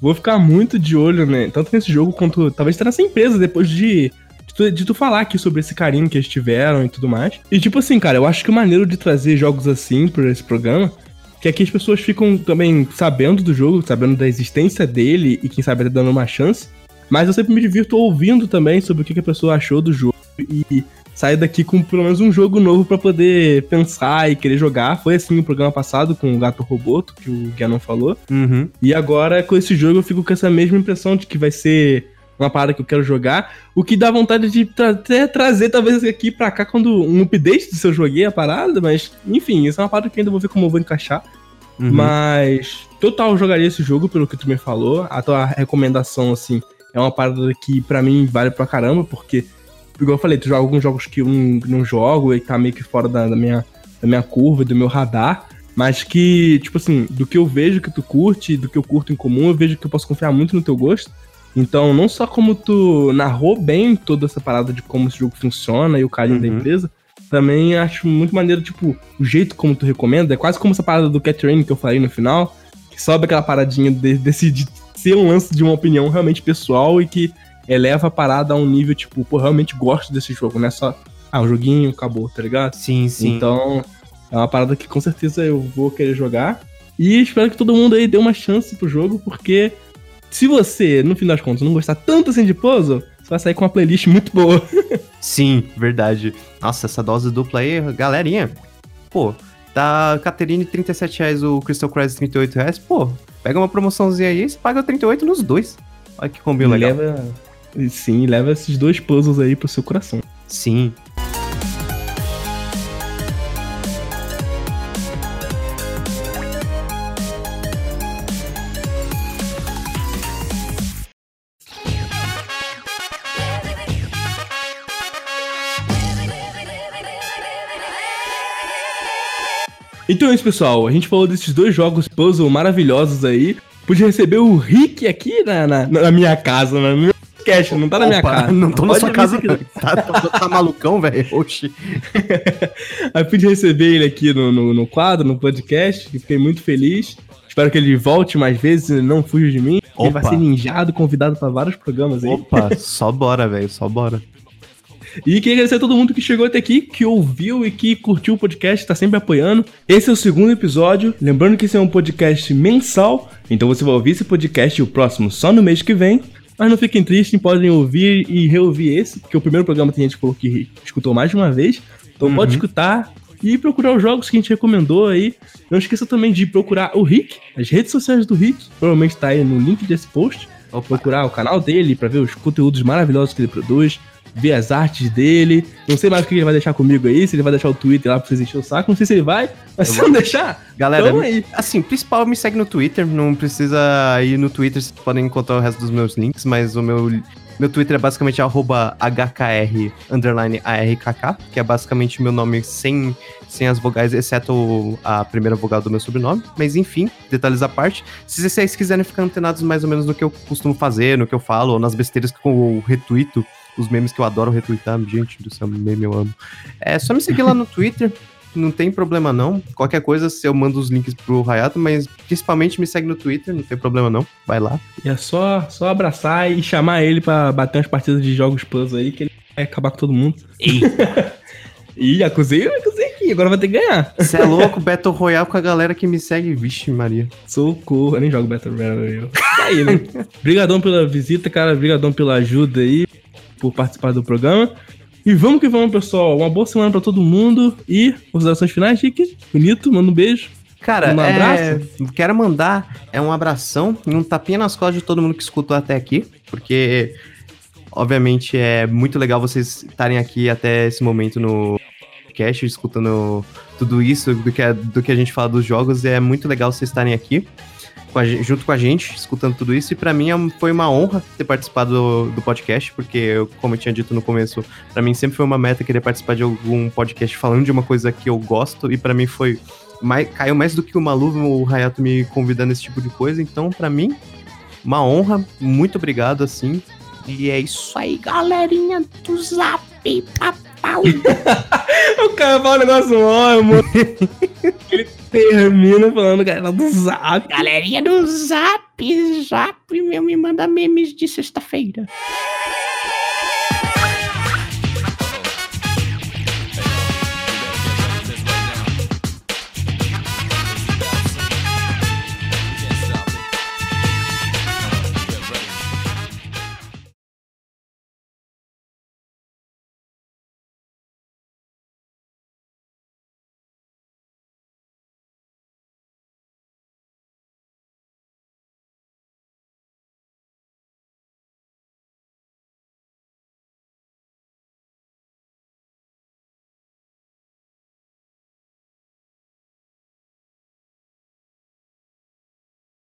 Vou ficar muito de olho, né? Tanto nesse jogo quanto talvez estar nessa empresa depois de, de tu, de, tu, falar aqui sobre esse carinho que eles tiveram e tudo mais. E tipo assim, cara, eu acho que o maneiro de trazer jogos assim pra esse programa que aqui as pessoas ficam também sabendo do jogo, sabendo da existência dele e quem sabe até dando uma chance. Mas eu sempre me divirto ouvindo também sobre o que a pessoa achou do jogo e sair daqui com pelo menos um jogo novo para poder pensar e querer jogar. Foi assim no programa passado com o Gato Roboto, que o Ganon falou. Uhum. E agora com esse jogo eu fico com essa mesma impressão de que vai ser uma parada que eu quero jogar. O que dá vontade de tra até trazer, talvez, aqui pra cá quando um update do seu joguei a parada, mas enfim, isso é uma parada que ainda vou ver como eu vou encaixar. Uhum. Mas total jogaria esse jogo, pelo que tu me falou. A tua recomendação, assim, é uma parada que para mim vale pra caramba, porque, igual eu falei, tu joga alguns jogos que eu não, não jogo e tá meio que fora da, da, minha, da minha curva, do meu radar, mas que, tipo assim, do que eu vejo que tu curte, do que eu curto em comum, eu vejo que eu posso confiar muito no teu gosto. Então, não só como tu narrou bem toda essa parada de como esse jogo funciona e o carinho uhum. da empresa, também acho muito maneiro, tipo, o jeito como tu recomenda. É quase como essa parada do Cat Rain que eu falei no final, que sobe aquela paradinha de, desse, de ser um lance de uma opinião realmente pessoal e que eleva a parada a um nível, tipo, pô, realmente gosto desse jogo, não é só, ah, um joguinho, acabou, tá ligado? Sim, sim. Então, é uma parada que com certeza eu vou querer jogar. E espero que todo mundo aí dê uma chance pro jogo, porque se você, no fim das contas, não gostar tanto assim de puzzle, você vai sair com uma playlist muito boa. Sim, verdade. Nossa, essa dose dupla aí, galerinha. Pô, tá Caterine 37 reais, o Crystal Crisis 38 reais. Pô, Pega uma promoçãozinha aí e você paga 38 nos dois. Olha que combina legal. Leva, sim, leva esses dois puzzles aí pro seu coração. Sim. Então é isso, pessoal. A gente falou desses dois jogos puzzle maravilhosos aí. Pude receber o Rick aqui na, na, na minha casa, no meu podcast, não tá na minha casa. Não tô na sua casa, tá, tá, tá, malucão, velho? Oxi. aí pude receber ele aqui no, no, no quadro, no podcast, fiquei muito feliz. Espero que ele volte mais vezes, não fuja de mim. Opa. Ele vai ser ninjado, convidado para vários programas aí. Opa, só bora, velho, só bora. E queria agradecer a todo mundo que chegou até aqui, que ouviu e que curtiu o podcast, tá sempre apoiando. Esse é o segundo episódio. Lembrando que esse é um podcast mensal, então você vai ouvir esse podcast e o próximo só no mês que vem. Mas não fiquem tristes, podem ouvir e reouvir esse, porque o primeiro programa tem gente que falou que escutou mais de uma vez. Então uhum. pode escutar e procurar os jogos que a gente recomendou aí. Não esqueça também de procurar o Rick, as redes sociais do Rick, provavelmente tá aí no link desse post. Ou procurar o canal dele para ver os conteúdos maravilhosos que ele produz ver as artes dele. Não sei mais o que ele vai deixar comigo aí, se ele vai deixar o Twitter lá pra vocês encher o saco. Não sei se ele vai, mas se não deixar, galera, aí. assim, principal me segue no Twitter, não precisa ir no Twitter, vocês podem encontrar o resto dos meus links, mas o meu meu Twitter é basicamente HKR underline ARKK, que é basicamente meu nome sem, sem as vogais, exceto a primeira vogal do meu sobrenome. Mas enfim, detalhes à parte. Se vocês quiserem ficar antenados mais ou menos no que eu costumo fazer, no que eu falo, ou nas besteiras que eu retuito, os memes que eu adoro retweetar, gente do céu, meme eu amo. É só me seguir lá no Twitter não tem problema não. Qualquer coisa, eu mando os links pro Rayato, mas principalmente me segue no Twitter, não tem problema não. Vai lá. E é só, só abraçar e chamar ele para bater umas partidas de jogos plus aí, que ele vai acabar com todo mundo. Ih, acusei, acusei aqui, agora vai ter que ganhar. Você é louco, Battle Royale com a galera que me segue, vixe Maria. Socorro, eu nem jogo Battle Royale. Tá aí, né? Obrigadão pela visita, cara, obrigadão pela ajuda aí, por participar do programa. E vamos que vamos, pessoal. Uma boa semana para todo mundo. E considerações finais, Chique. Bonito, manda um beijo. Cara, um é... quero mandar é um abração e um tapinha nas costas de todo mundo que escutou até aqui, porque obviamente é muito legal vocês estarem aqui até esse momento no podcast, escutando tudo isso do que, do que a gente fala dos jogos, é muito legal vocês estarem aqui com a, junto com a gente, escutando tudo isso. E para mim é foi uma honra ter participado do, do podcast, porque, eu, como eu tinha dito no começo, para mim sempre foi uma meta querer participar de algum podcast falando de uma coisa que eu gosto. E para mim foi. Mais, caiu mais do que uma luva o Hayato me convidando esse tipo de coisa. Então, para mim, uma honra. Muito obrigado, assim. E é isso aí, galerinha do Zap, papau. o cara fala um negócio mano. Ele termina falando galera do Zap. Galerinha do Zap, Zap, meu, me manda memes de sexta-feira.